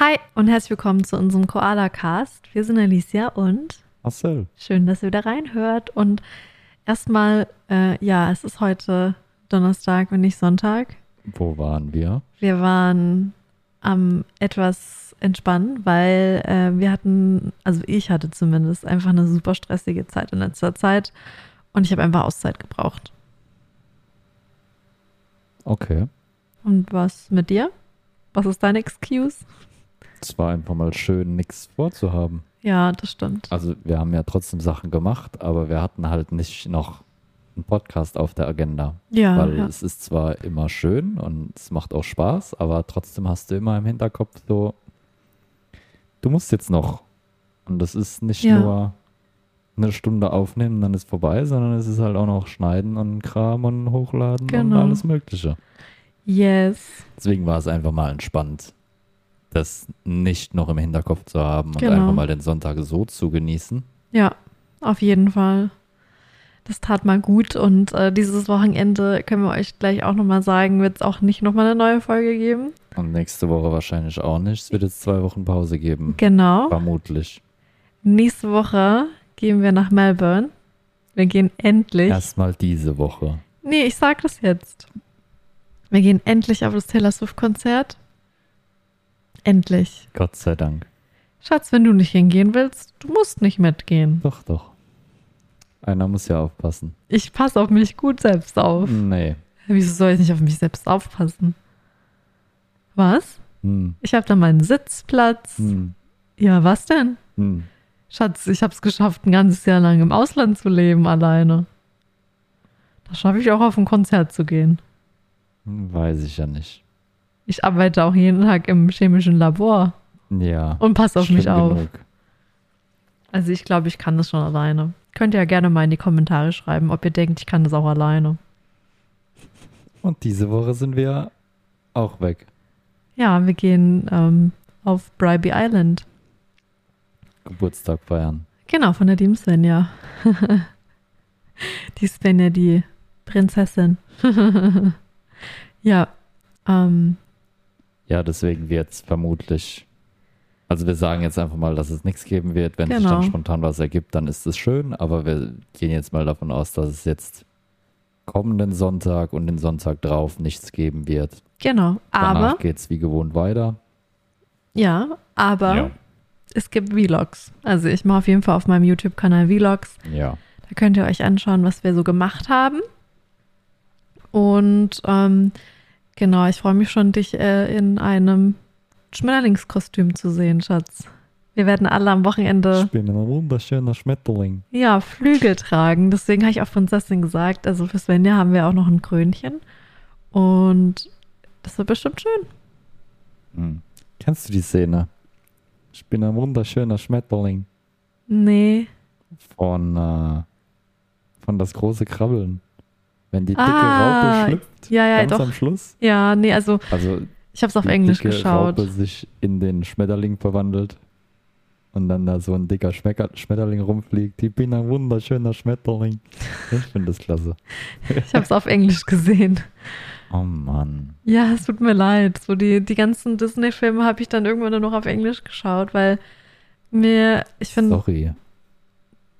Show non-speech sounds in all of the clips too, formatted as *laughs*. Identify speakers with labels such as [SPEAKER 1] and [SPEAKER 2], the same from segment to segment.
[SPEAKER 1] Hi und herzlich willkommen zu unserem Koala Cast. Wir sind Alicia und
[SPEAKER 2] Marcel.
[SPEAKER 1] schön, dass ihr wieder reinhört. Und erstmal, äh, ja, es ist heute Donnerstag und nicht Sonntag.
[SPEAKER 2] Wo waren wir?
[SPEAKER 1] Wir waren am etwas entspannen, weil äh, wir hatten, also ich hatte zumindest einfach eine super stressige Zeit in letzter Zeit und ich habe einfach Auszeit gebraucht.
[SPEAKER 2] Okay.
[SPEAKER 1] Und was mit dir? Was ist deine Excuse?
[SPEAKER 2] Es war einfach mal schön, nichts vorzuhaben.
[SPEAKER 1] Ja, das stimmt.
[SPEAKER 2] Also wir haben ja trotzdem Sachen gemacht, aber wir hatten halt nicht noch einen Podcast auf der Agenda.
[SPEAKER 1] Ja,
[SPEAKER 2] Weil
[SPEAKER 1] ja.
[SPEAKER 2] es ist zwar immer schön und es macht auch Spaß, aber trotzdem hast du immer im Hinterkopf so, du musst jetzt noch. Und das ist nicht
[SPEAKER 1] Ja.
[SPEAKER 2] nur eine Stunde aufnehmen, dann ist vorbei, sondern es ist halt auch noch schneiden und Kram und hochladen
[SPEAKER 1] Genau.
[SPEAKER 2] und alles Mögliche.
[SPEAKER 1] Yes.
[SPEAKER 2] Deswegen war es einfach mal entspannt, das nicht noch im Hinterkopf zu haben und
[SPEAKER 1] Genau.
[SPEAKER 2] einfach mal den Sonntag so zu genießen.
[SPEAKER 1] Ja, auf jeden Fall. Das tat mal gut und äh, dieses Wochenende können wir euch gleich auch nochmal sagen, wird es auch nicht nochmal eine neue Folge geben.
[SPEAKER 2] Und nächste Woche wahrscheinlich auch nicht. Es wird jetzt zwei Wochen Pause geben.
[SPEAKER 1] Genau.
[SPEAKER 2] Vermutlich.
[SPEAKER 1] Nächste Woche gehen wir nach Melbourne. Wir gehen endlich.
[SPEAKER 2] Erstmal diese Woche.
[SPEAKER 1] Nee, ich sag das jetzt. Wir gehen endlich auf das Taylor Swift-Konzert. Endlich.
[SPEAKER 2] Gott sei Dank.
[SPEAKER 1] Schatz, wenn du nicht hingehen willst, du musst nicht mitgehen.
[SPEAKER 2] Doch, doch. Einer muss ja aufpassen.
[SPEAKER 1] Ich passe auf mich gut selbst auf.
[SPEAKER 2] Nee.
[SPEAKER 1] Wieso soll ich nicht auf mich selbst aufpassen? Was?
[SPEAKER 2] Hm.
[SPEAKER 1] Ich habe da meinen Sitzplatz.
[SPEAKER 2] Hm.
[SPEAKER 1] Ja, was denn?
[SPEAKER 2] Hm.
[SPEAKER 1] Schatz, ich habe es geschafft, ein ganzes Jahr lang im Ausland zu leben alleine. Da schaffe ich auch auf ein Konzert zu gehen.
[SPEAKER 2] Hm, Weiß ich ja nicht.
[SPEAKER 1] Ich arbeite auch jeden Tag im chemischen Labor
[SPEAKER 2] Ja.
[SPEAKER 1] und passe auf mich auf.
[SPEAKER 2] genug.
[SPEAKER 1] Also ich glaube, ich kann das schon alleine. Könnt ihr ja gerne mal in die Kommentare schreiben, ob ihr denkt, ich kann das auch alleine.
[SPEAKER 2] Und diese Woche sind wir auch weg.
[SPEAKER 1] Ja, wir gehen ähm, auf Bribey Island.
[SPEAKER 2] Geburtstag feiern.
[SPEAKER 1] Genau, von der lieben Svenja. *laughs* die Svenja, die Prinzessin. *laughs* ja, ähm,
[SPEAKER 2] Ja, deswegen wird es vermutlich. Also wir sagen jetzt einfach mal, dass es nichts geben wird. Wenn sich
[SPEAKER 1] Genau.
[SPEAKER 2] dann spontan was ergibt, dann ist es schön. Aber wir gehen jetzt mal davon aus, dass es jetzt kommenden Sonntag und den Sonntag drauf nichts geben wird.
[SPEAKER 1] genau.
[SPEAKER 2] Danach
[SPEAKER 1] Aber,
[SPEAKER 2] geht es wie gewohnt weiter.
[SPEAKER 1] ja, aber
[SPEAKER 2] Ja.
[SPEAKER 1] es gibt Vlogs. Also ich mache auf jeden Fall auf meinem YouTube-Kanal Vlogs.
[SPEAKER 2] Ja.
[SPEAKER 1] Da könnt ihr euch anschauen, was wir so gemacht haben. Und ähm, genau, ich freue mich schon, dich äh, in einem Schmetterlingskostüm zu sehen, Schatz. Wir werden alle am Wochenende
[SPEAKER 2] Ich bin ein wunderschöner Schmetterling.
[SPEAKER 1] ja, Flügel tragen. Deswegen habe ich auch Prinzessin gesagt. Also für Svenja haben wir auch noch ein Krönchen. Und das wird bestimmt schön.
[SPEAKER 2] Hm. Kennst du die Szene? Ich bin ein wunderschöner Schmetterling
[SPEAKER 1] Nee.
[SPEAKER 2] von, äh, von das große Krabbeln. Wenn die dicke
[SPEAKER 1] Ah,
[SPEAKER 2] Raupe schlüpft,
[SPEAKER 1] Ja, ja,
[SPEAKER 2] ganz
[SPEAKER 1] doch.
[SPEAKER 2] am Schluss.
[SPEAKER 1] Ja, nee, also
[SPEAKER 2] Also
[SPEAKER 1] ich habe es auf Englisch
[SPEAKER 2] dicke
[SPEAKER 1] geschaut.
[SPEAKER 2] Raupe sich in den Schmetterling verwandelt und dann da so ein dicker Schmecker Schmetterling rumfliegt. Ich bin ein wunderschöner Schmetterling. Ich finde das klasse.
[SPEAKER 1] Ich habe es auf Englisch gesehen.
[SPEAKER 2] Oh Mann.
[SPEAKER 1] Ja, es tut mir leid. So die, die ganzen Disney-Filme habe ich dann irgendwann nur noch auf Englisch geschaut, weil mir, ich finde,
[SPEAKER 2] Sorry.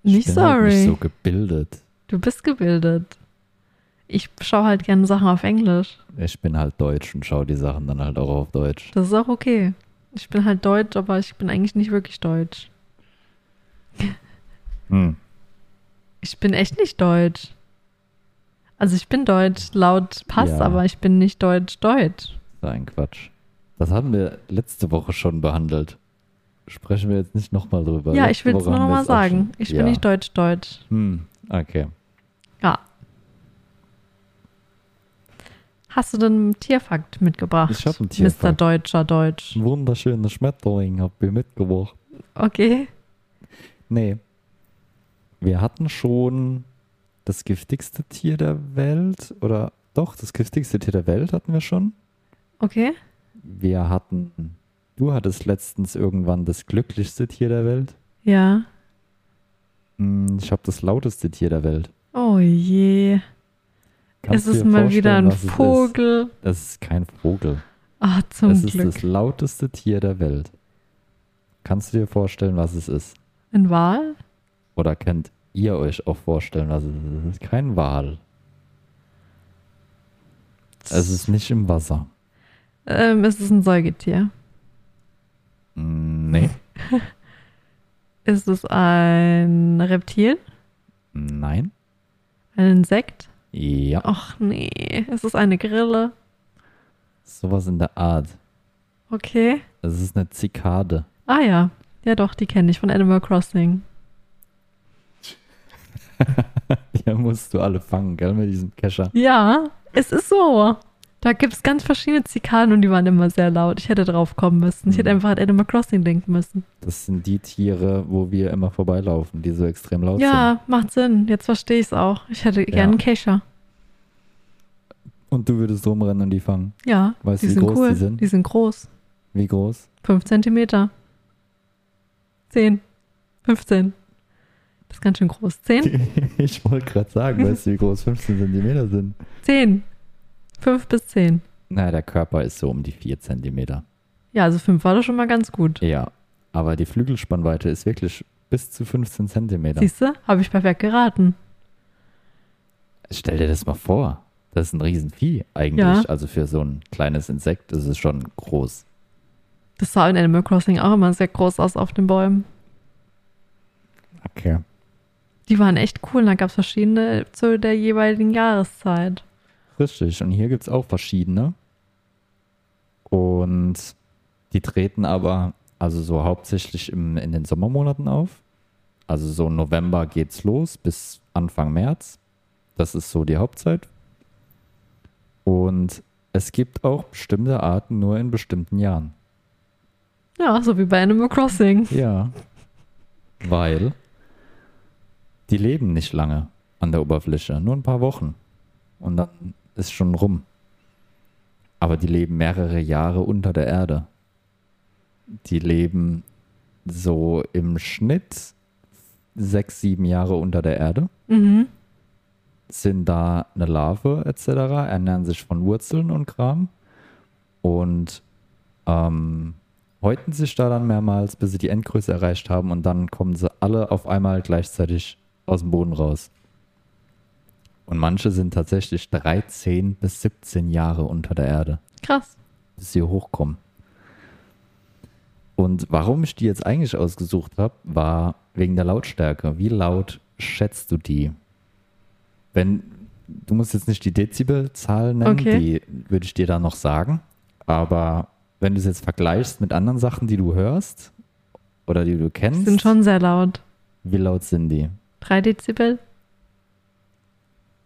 [SPEAKER 1] nicht
[SPEAKER 2] ich bin halt
[SPEAKER 1] sorry.
[SPEAKER 2] nicht so gebildet.
[SPEAKER 1] Du bist gebildet. Ich schaue halt gerne Sachen auf Englisch.
[SPEAKER 2] Ich bin halt deutsch und schaue die Sachen dann halt auch auf Deutsch.
[SPEAKER 1] Das ist auch okay. Ich bin halt deutsch, aber ich bin eigentlich nicht wirklich deutsch.
[SPEAKER 2] Hm.
[SPEAKER 1] Ich bin echt nicht deutsch. Also ich bin deutsch laut Pass,
[SPEAKER 2] Ja.
[SPEAKER 1] aber ich bin nicht deutsch-deutsch.
[SPEAKER 2] So ein Quatsch. Das haben wir letzte Woche schon behandelt. Sprechen wir jetzt nicht nochmal drüber.
[SPEAKER 1] Ja,
[SPEAKER 2] Letzte
[SPEAKER 1] ich will es nur nochmal sagen. Ich
[SPEAKER 2] ja.
[SPEAKER 1] bin nicht deutsch-deutsch.
[SPEAKER 2] Hm, okay.
[SPEAKER 1] Ja. Hast du denn einen Tierfakt mitgebracht?
[SPEAKER 2] Ich hab einen
[SPEAKER 1] Mr.
[SPEAKER 2] Tierfakt.
[SPEAKER 1] Deutscher Deutsch.
[SPEAKER 2] Ein wunderschöner Schmetterling habt ihr mitgebracht.
[SPEAKER 1] Okay.
[SPEAKER 2] Nee. Wir hatten schon das giftigste Tier der Welt. Oder doch, das giftigste Tier der Welt hatten wir schon.
[SPEAKER 1] Okay.
[SPEAKER 2] Wir hatten. Du hattest letztens irgendwann das glücklichste Tier der Welt.
[SPEAKER 1] Ja.
[SPEAKER 2] Hm, Ich habe das lauteste Tier der Welt.
[SPEAKER 1] Oh je.
[SPEAKER 2] Kannst
[SPEAKER 1] es ist
[SPEAKER 2] dir
[SPEAKER 1] mal wieder ein
[SPEAKER 2] es ist?
[SPEAKER 1] Vogel.
[SPEAKER 2] Das ist kein Vogel.
[SPEAKER 1] Ah, zum
[SPEAKER 2] es ist
[SPEAKER 1] Glück.
[SPEAKER 2] das lauteste Tier der Welt. Kannst du dir vorstellen, was es ist?
[SPEAKER 1] Ein Wal?
[SPEAKER 2] Oder könnt ihr euch auch vorstellen, was es ist? Es ist kein Wal. Es ist nicht im Wasser.
[SPEAKER 1] Ähm, es ist ein Säugetier.
[SPEAKER 2] Nee. *laughs*
[SPEAKER 1] Ist es ein Reptil?
[SPEAKER 2] Nein.
[SPEAKER 1] Ein Insekt?
[SPEAKER 2] Ja.
[SPEAKER 1] Ach nee. Ist es eine Grille?
[SPEAKER 2] Sowas in der Art.
[SPEAKER 1] Okay.
[SPEAKER 2] Es ist eine Zikade.
[SPEAKER 1] Ah ja. Ja doch, die kenne ich von Animal Crossing. *laughs*
[SPEAKER 2] Die musst du alle fangen, gell, mit diesem Kescher.
[SPEAKER 1] Ja, es ist so. Da gibt es ganz verschiedene Zikaden und die waren immer sehr laut. Ich hätte drauf kommen müssen. Ich hätte
[SPEAKER 2] Mhm.
[SPEAKER 1] einfach an Animal Crossing denken müssen.
[SPEAKER 2] Das sind die Tiere, wo wir immer vorbeilaufen, die so extrem laut
[SPEAKER 1] Ja, macht Sinn. Jetzt verstehe ich es auch. Ich hätte gerne einen Kescher.
[SPEAKER 2] sind. Und du würdest rumrennen und die fangen.
[SPEAKER 1] Ja,
[SPEAKER 2] Weißt
[SPEAKER 1] die
[SPEAKER 2] du, wie
[SPEAKER 1] sind
[SPEAKER 2] groß
[SPEAKER 1] cool.
[SPEAKER 2] die sind?
[SPEAKER 1] Die sind groß.
[SPEAKER 2] Wie groß?
[SPEAKER 1] 5 Zentimeter. 10. 15. Das ist ganz schön groß. 10? *laughs*
[SPEAKER 2] Ich wollte gerade sagen, weißt du, wie groß 15 Zentimeter sind?
[SPEAKER 1] 10. 5 bis 10.
[SPEAKER 2] Na, der Körper ist so um die 4 Zentimeter.
[SPEAKER 1] Ja, also 5 war doch schon mal ganz gut.
[SPEAKER 2] Ja, aber die Flügelspannweite ist wirklich bis zu 15 Zentimeter.
[SPEAKER 1] Siehst du? Habe ich perfekt geraten.
[SPEAKER 2] Stell dir das mal vor. Das ist ein Riesenvieh eigentlich.
[SPEAKER 1] Ja.
[SPEAKER 2] Also für so ein kleines Insekt ist es schon groß.
[SPEAKER 1] Das sah in Animal Crossing auch immer sehr groß aus auf den Bäumen.
[SPEAKER 2] Okay.
[SPEAKER 1] Die waren echt cool. Da gab es verschiedene zu der jeweiligen Jahreszeit.
[SPEAKER 2] Richtig. Und hier gibt es auch verschiedene. Und die treten aber also so hauptsächlich im, in den Sommermonaten auf. Also so November geht's los bis Anfang März. Das ist so die Hauptzeit. Und es gibt auch bestimmte Arten nur in bestimmten Jahren.
[SPEAKER 1] Ja, so wie bei Animal Crossing.
[SPEAKER 2] Ja. Weil die leben nicht lange an der Oberfläche, nur ein paar Wochen. Und dann ist schon rum. Aber die leben mehrere Jahre unter der Erde. Die leben so im Schnitt sechs, sieben Jahre unter der Erde,
[SPEAKER 1] Mhm.
[SPEAKER 2] sind da eine Larve etc., ernähren sich von Wurzeln und Kram und ähm, häuten sich da dann mehrmals, bis sie die Endgröße erreicht haben und dann kommen sie alle auf einmal gleichzeitig aus dem Boden raus. Und manche sind tatsächlich 13 bis 17 Jahre unter der Erde,
[SPEAKER 1] Krass.
[SPEAKER 2] bis sie hochkommen. Und warum ich die jetzt eigentlich ausgesucht habe, war wegen der Lautstärke. Wie laut schätzt du die? Wenn du musst jetzt nicht die Dezibelzahl nennen,
[SPEAKER 1] Okay.
[SPEAKER 2] die würde ich dir dann noch sagen. Aber wenn du es jetzt vergleichst mit anderen Sachen, die du hörst oder die du
[SPEAKER 1] Die
[SPEAKER 2] kennst,
[SPEAKER 1] sind schon sehr laut.
[SPEAKER 2] wie laut sind die?
[SPEAKER 1] 3 Dezibel?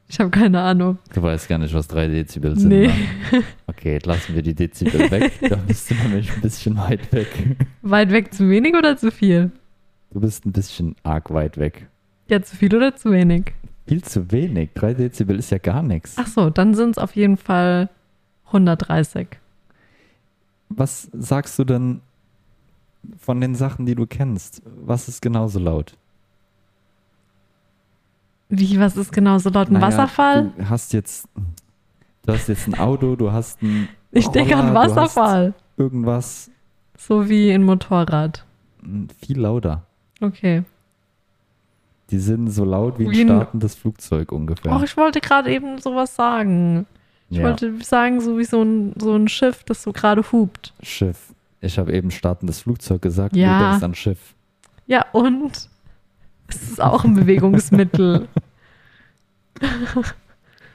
[SPEAKER 1] Ich habe keine Ahnung.
[SPEAKER 2] Du weißt gar nicht, was 3 Dezibel sind.
[SPEAKER 1] Nee.
[SPEAKER 2] Ne? Okay, lassen wir die Dezibel weg. Da bist du nämlich ein bisschen weit weg.
[SPEAKER 1] Weit weg zu wenig oder zu viel?
[SPEAKER 2] Du bist ein bisschen arg weit weg.
[SPEAKER 1] Ja, zu viel oder zu wenig?
[SPEAKER 2] Viel zu wenig. 3 Dezibel ist ja gar nichts.
[SPEAKER 1] Ach so, dann sind es auf jeden Fall 130.
[SPEAKER 2] Was sagst du denn von den Sachen, die du kennst? Was ist genauso laut?
[SPEAKER 1] Wie, was ist genau so laut? Ein
[SPEAKER 2] Naja,
[SPEAKER 1] Wasserfall?
[SPEAKER 2] Du hast jetzt, du hast jetzt ein Auto, du hast ein
[SPEAKER 1] Ich denke an Wasserfall.
[SPEAKER 2] Irgendwas
[SPEAKER 1] So wie ein Motorrad.
[SPEAKER 2] m, viel lauter.
[SPEAKER 1] Okay.
[SPEAKER 2] Die sind so laut wie ein
[SPEAKER 1] Wie ein-
[SPEAKER 2] startendes Flugzeug ungefähr.
[SPEAKER 1] Ach, ich wollte gerade eben sowas sagen. Ich
[SPEAKER 2] ja,
[SPEAKER 1] wollte sagen, so wie so ein, so ein Schiff, das so gerade hupt.
[SPEAKER 2] Schiff. Ich habe eben startendes Flugzeug gesagt.
[SPEAKER 1] Ja.
[SPEAKER 2] Du denkst an Schiff.
[SPEAKER 1] Ja, und? Es ist auch ein Bewegungsmittel. *laughs*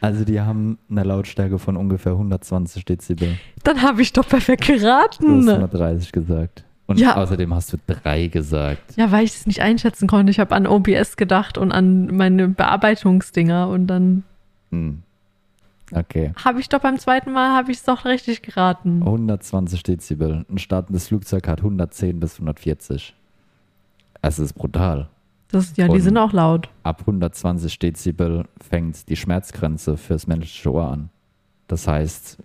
[SPEAKER 2] Also die haben eine Lautstärke von ungefähr 120 Dezibel.
[SPEAKER 1] Dann habe ich doch perfekt
[SPEAKER 2] Du hast
[SPEAKER 1] geraten.
[SPEAKER 2] 130 gesagt. Und
[SPEAKER 1] Ja.
[SPEAKER 2] außerdem hast du drei gesagt.
[SPEAKER 1] Ja, weil ich es nicht einschätzen konnte. Ich habe an OBS gedacht und an meine Bearbeitungsdinger und dann
[SPEAKER 2] Hm. Okay.
[SPEAKER 1] habe ich doch beim zweiten Mal habe ich es doch richtig geraten.
[SPEAKER 2] 120 Dezibel. Ein startendes Flugzeug hat 110 bis 140. Es ist brutal.
[SPEAKER 1] Das, ja, die
[SPEAKER 2] Und-
[SPEAKER 1] sind auch laut.
[SPEAKER 2] Ab 120 Dezibel fängt die Schmerzgrenze fürs menschliche Ohr an. Das heißt,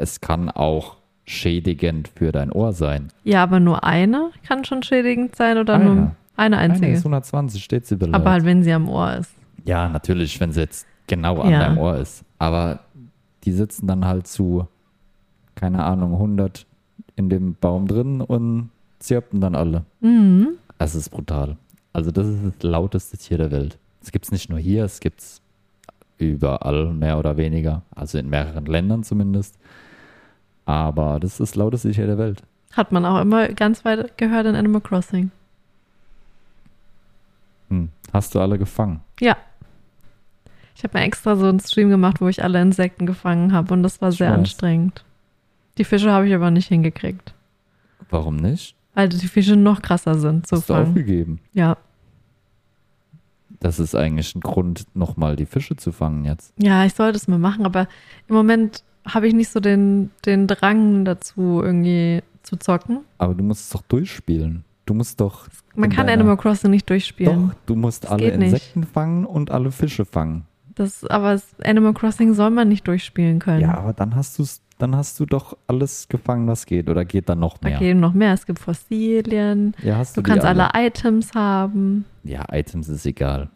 [SPEAKER 2] es kann auch schädigend für dein Ohr sein.
[SPEAKER 1] Ja, aber nur eine kann schon schädigend sein oder
[SPEAKER 2] Eine.
[SPEAKER 1] nur eine
[SPEAKER 2] Eine
[SPEAKER 1] einzige.
[SPEAKER 2] ist 120 Dezibel.
[SPEAKER 1] aber halt, wenn sie am Ohr ist.
[SPEAKER 2] Ja, natürlich, wenn sie jetzt genau an
[SPEAKER 1] Ja.
[SPEAKER 2] deinem Ohr ist. Aber die sitzen dann halt zu keine Ahnung, 100 in dem Baum drin und zirpen dann alle.
[SPEAKER 1] Mhm.
[SPEAKER 2] Das ist brutal. Also das ist das lauteste Tier der Welt. Es gibt es nicht nur hier, es gibt es überall, mehr oder weniger. Also in mehreren Ländern zumindest. Aber das ist das lauteste Tier der Welt.
[SPEAKER 1] Hat man auch immer ganz weit gehört in Animal Crossing.
[SPEAKER 2] Hm. Hast du alle gefangen?
[SPEAKER 1] Ja. Ich habe mir extra so einen Stream gemacht, wo ich alle Insekten gefangen habe und das war sehr anstrengend. Die Fische habe ich aber nicht hingekriegt,
[SPEAKER 2] Warum nicht?
[SPEAKER 1] Weil die Fische noch krasser sind zu
[SPEAKER 2] Hast du
[SPEAKER 1] fangen.
[SPEAKER 2] aufgegeben?
[SPEAKER 1] Ja.
[SPEAKER 2] Das ist eigentlich ein Grund, nochmal die Fische zu fangen jetzt.
[SPEAKER 1] Ja, ich sollte es mal machen, aber im Moment habe ich nicht so den, den Drang dazu, irgendwie zu zocken.
[SPEAKER 2] Aber du musst es doch durchspielen. Du musst doch.
[SPEAKER 1] Man kann
[SPEAKER 2] deiner-
[SPEAKER 1] Animal Crossing nicht durchspielen.
[SPEAKER 2] Doch, du musst
[SPEAKER 1] Das
[SPEAKER 2] alle
[SPEAKER 1] geht nicht.
[SPEAKER 2] Insekten fangen und alle Fische fangen.
[SPEAKER 1] Das, aber das Animal Crossing soll man nicht durchspielen können.
[SPEAKER 2] Ja, aber dann hast du's, dann hast du doch alles gefangen, was geht. Oder geht dann noch mehr?
[SPEAKER 1] gehen noch mehr. Es gibt Fossilien.
[SPEAKER 2] Ja, hast
[SPEAKER 1] Du
[SPEAKER 2] die
[SPEAKER 1] kannst alle Items haben.
[SPEAKER 2] Ja, Items ist egal.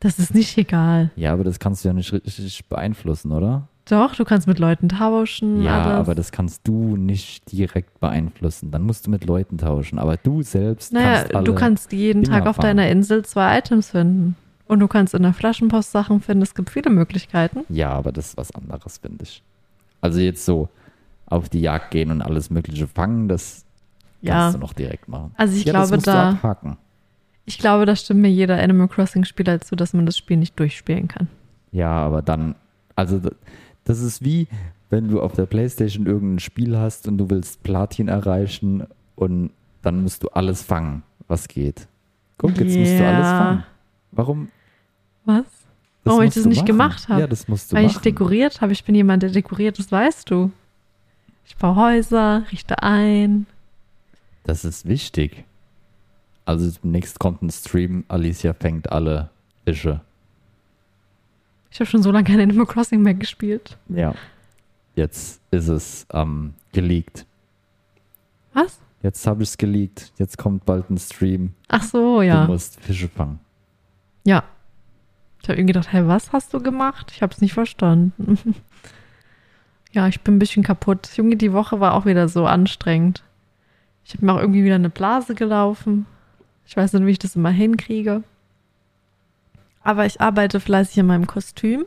[SPEAKER 1] Das ist nicht egal.
[SPEAKER 2] Ja, aber das kannst du ja nicht richtig beeinflussen, oder?
[SPEAKER 1] Doch, du kannst mit Leuten tauschen.
[SPEAKER 2] Ja,
[SPEAKER 1] alles.
[SPEAKER 2] aber das kannst du nicht direkt beeinflussen. Dann musst du mit Leuten tauschen. Aber du selbst
[SPEAKER 1] Naja,
[SPEAKER 2] kannst alle.
[SPEAKER 1] du kannst jeden
[SPEAKER 2] Dinger
[SPEAKER 1] Tag auf
[SPEAKER 2] fangen.
[SPEAKER 1] deiner Insel zwei Items finden. Und du kannst in der Flaschenpost Sachen finden. Es gibt viele Möglichkeiten.
[SPEAKER 2] Ja, aber das ist was anderes, finde ich. Also jetzt so auf die Jagd gehen und alles Mögliche fangen, das
[SPEAKER 1] Ja.
[SPEAKER 2] kannst du noch direkt machen.
[SPEAKER 1] Also ich
[SPEAKER 2] ja,
[SPEAKER 1] glaube,
[SPEAKER 2] musst du
[SPEAKER 1] da,
[SPEAKER 2] abhaken.
[SPEAKER 1] ich glaube, da stimmt mir jeder Animal Crossing-Spieler zu, dass man das Spiel nicht durchspielen kann.
[SPEAKER 2] Ja, aber dann, also das ist wie, wenn du auf der Playstation irgendein Spiel hast und du willst Platin erreichen und dann musst du alles fangen, was geht. Guck, jetzt musst du alles fangen. Warum?
[SPEAKER 1] Was?
[SPEAKER 2] Das
[SPEAKER 1] Warum ich das nicht
[SPEAKER 2] machen.
[SPEAKER 1] gemacht habe?
[SPEAKER 2] Ja, das musst du
[SPEAKER 1] Weil ich
[SPEAKER 2] machen.
[SPEAKER 1] dekoriert habe. Ich bin jemand, der dekoriert, das weißt du. Ich baue Häuser, richte ein.
[SPEAKER 2] Das ist wichtig. Also demnächst kommt ein Stream, Alicia fängt alle Fische.
[SPEAKER 1] Ich habe schon so lange kein Animal Crossing mehr gespielt.
[SPEAKER 2] Ja. Jetzt ist es ähm, geleakt.
[SPEAKER 1] Was?
[SPEAKER 2] Jetzt habe ich es geleakt. Jetzt kommt bald ein Stream.
[SPEAKER 1] Ach so, ja.
[SPEAKER 2] Du musst Fische fangen.
[SPEAKER 1] Ja. Ich habe irgendwie gedacht, hey, was hast du gemacht? Ich habe es nicht verstanden. *laughs* ja, ich bin ein bisschen kaputt. Junge, die Woche war auch wieder so anstrengend. Ich habe mir auch irgendwie wieder eine Blase gelaufen. Ich weiß nicht, wie ich das immer hinkriege. Aber ich arbeite fleißig in meinem Kostüm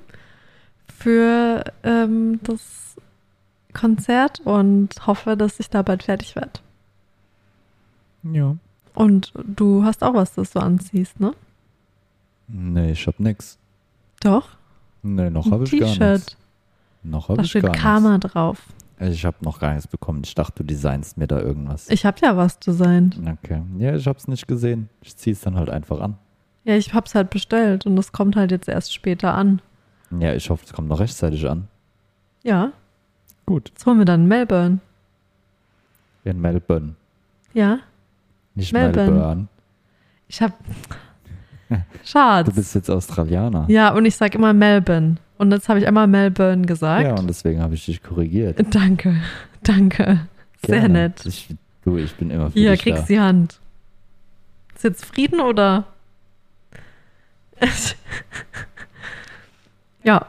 [SPEAKER 1] für ähm, das Konzert und hoffe, dass ich da bald fertig werde.
[SPEAKER 2] Ja.
[SPEAKER 1] Und du hast auch was, das du anziehst, ne?
[SPEAKER 2] Nee, ich hab nix.
[SPEAKER 1] Doch.
[SPEAKER 2] Nee, noch habe ich gar nichts.
[SPEAKER 1] T-Shirt.
[SPEAKER 2] Noch
[SPEAKER 1] Da
[SPEAKER 2] habe ich
[SPEAKER 1] steht
[SPEAKER 2] gar nichts.
[SPEAKER 1] Karma drauf.
[SPEAKER 2] Ich habe noch gar nichts bekommen. Ich dachte, du designst mir da irgendwas.
[SPEAKER 1] Ich habe ja was designt.
[SPEAKER 2] Okay. Ja, ich hab's nicht gesehen. Ich zieh's dann halt einfach an.
[SPEAKER 1] Ja, ich hab's halt bestellt und es kommt halt jetzt erst später an.
[SPEAKER 2] Ja, ich hoffe, es kommt noch rechtzeitig an.
[SPEAKER 1] Ja,
[SPEAKER 2] Gut.
[SPEAKER 1] jetzt holen wir dann Melbourne.
[SPEAKER 2] In Melbourne.
[SPEAKER 1] Ja,
[SPEAKER 2] Nicht
[SPEAKER 1] Melbourne.
[SPEAKER 2] Melbourne.
[SPEAKER 1] ich hab. *laughs* Schatz.
[SPEAKER 2] Du bist jetzt Australianer.
[SPEAKER 1] ja, und ich sag immer Melbourne. Und jetzt habe ich einmal Melbourne gesagt.
[SPEAKER 2] Ja, und deswegen habe ich dich korrigiert.
[SPEAKER 1] danke, *laughs* danke. Sehr
[SPEAKER 2] Gerne.
[SPEAKER 1] nett.
[SPEAKER 2] Ich, du, ich bin immer für
[SPEAKER 1] Hier,
[SPEAKER 2] dich
[SPEAKER 1] kriegst
[SPEAKER 2] da.
[SPEAKER 1] die Hand. Ist jetzt Frieden oder? *laughs* ja.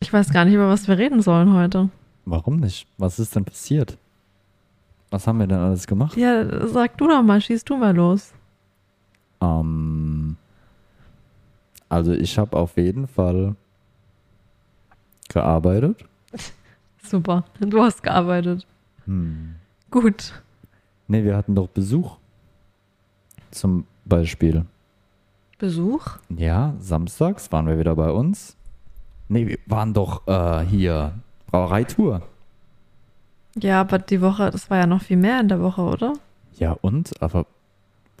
[SPEAKER 1] Ich weiß gar nicht, über was wir reden sollen heute.
[SPEAKER 2] Warum nicht? Was ist denn passiert? Was haben wir denn alles gemacht?
[SPEAKER 1] Ja, sag du doch mal, schieß du mal los.
[SPEAKER 2] Ähm, also ich habe auf jeden Fall gearbeitet. *laughs*
[SPEAKER 1] Super, du hast gearbeitet.
[SPEAKER 2] Hm.
[SPEAKER 1] Gut.
[SPEAKER 2] Nee, wir hatten doch Besuch. Zum Beispiel.
[SPEAKER 1] Besuch?
[SPEAKER 2] Ja, samstags waren wir wieder bei uns. Nee, wir waren doch äh, hier Brauereitour.
[SPEAKER 1] Ja, aber die Woche, das war ja noch viel mehr in der Woche, oder?
[SPEAKER 2] Ja und? Aber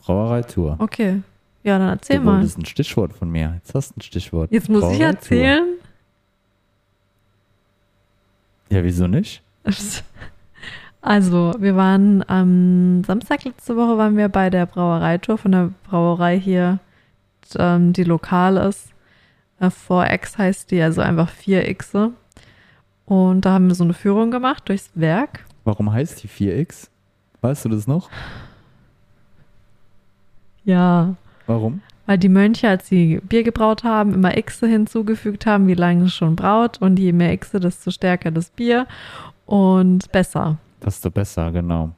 [SPEAKER 2] Brauereitour.
[SPEAKER 1] Okay. Ja, dann erzähl
[SPEAKER 2] du
[SPEAKER 1] mal.
[SPEAKER 2] wolltest ein Stichwort von mir. Jetzt hast du ein Stichwort.
[SPEAKER 1] Jetzt muss ich erzählen.
[SPEAKER 2] Ja, wieso nicht? *laughs*
[SPEAKER 1] Also, wir waren am Samstag letzte Woche waren wir bei der Brauereitour von der Brauerei hier, ähm, die lokal ist. Äh, 4X heißt die, also einfach 4 X. Und da haben wir so eine Führung gemacht durchs Werk.
[SPEAKER 2] Warum heißt die 4X? Weißt du das noch?
[SPEAKER 1] Ja,
[SPEAKER 2] Warum?
[SPEAKER 1] weil die Mönche, als sie Bier gebraut haben, immer Xe hinzugefügt haben, wie lange es schon braut. Und je mehr Xe, desto stärker das Bier und besser.
[SPEAKER 2] Desto besser, genau.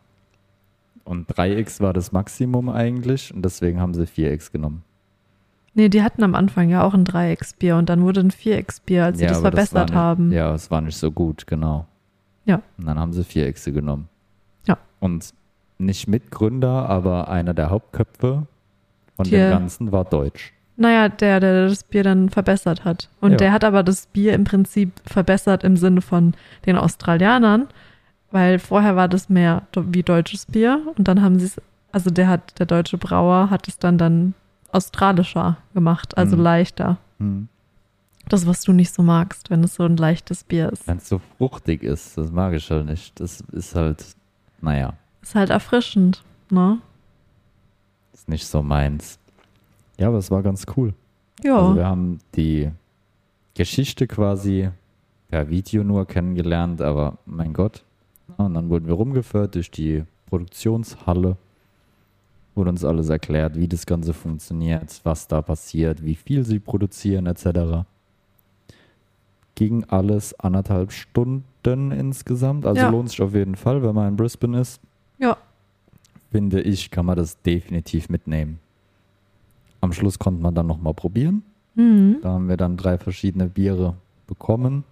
[SPEAKER 2] Und 3x war das Maximum eigentlich und deswegen haben sie 4x genommen.
[SPEAKER 1] Nee, die hatten am Anfang ja auch ein 3x-Bier und dann wurde ein 4x-Bier, als sie das
[SPEAKER 2] aber
[SPEAKER 1] verbessert haben.
[SPEAKER 2] nicht, Ja, es war nicht so gut, genau.
[SPEAKER 1] Ja.
[SPEAKER 2] Und dann haben sie 4x genommen.
[SPEAKER 1] Ja.
[SPEAKER 2] Und nicht Mitgründer, aber einer der Hauptköpfe von
[SPEAKER 1] Hier.
[SPEAKER 2] dem Ganzen war Deutsch.
[SPEAKER 1] Naja, der, der das Bier dann verbessert hat. Und
[SPEAKER 2] Ja.
[SPEAKER 1] der hat aber das Bier im Prinzip verbessert im Sinne von den Australianern, weil vorher war das mehr wie deutsches Bier und dann haben sie es, also der hat, der deutsche Brauer hat es dann dann australischer gemacht, also
[SPEAKER 2] Mhm.
[SPEAKER 1] leichter.
[SPEAKER 2] Hm.
[SPEAKER 1] Das, was du nicht so magst, wenn es so ein leichtes Bier ist.
[SPEAKER 2] Wenn es so fruchtig ist, das mag ich halt nicht. Das ist halt, naja,
[SPEAKER 1] Ist halt erfrischend, ne?
[SPEAKER 2] Ist nicht so meins. Ja, aber es war ganz cool.
[SPEAKER 1] Ja.
[SPEAKER 2] Also wir haben die Geschichte quasi per Video nur kennengelernt, aber mein Gott. Ja, Und dann wurden wir rumgeführt durch die Produktionshalle, wurde uns alles erklärt, wie das Ganze funktioniert, was da passiert, wie viel sie produzieren etc. Ging alles anderthalb Stunden insgesamt, also
[SPEAKER 1] Ja.
[SPEAKER 2] lohnt sich auf jeden Fall, wenn man in Brisbane ist.
[SPEAKER 1] Ja.
[SPEAKER 2] Finde ich, kann man das definitiv mitnehmen. Am Schluss konnte man dann nochmal probieren.
[SPEAKER 1] Mhm.
[SPEAKER 2] Da haben wir dann drei verschiedene Biere bekommen.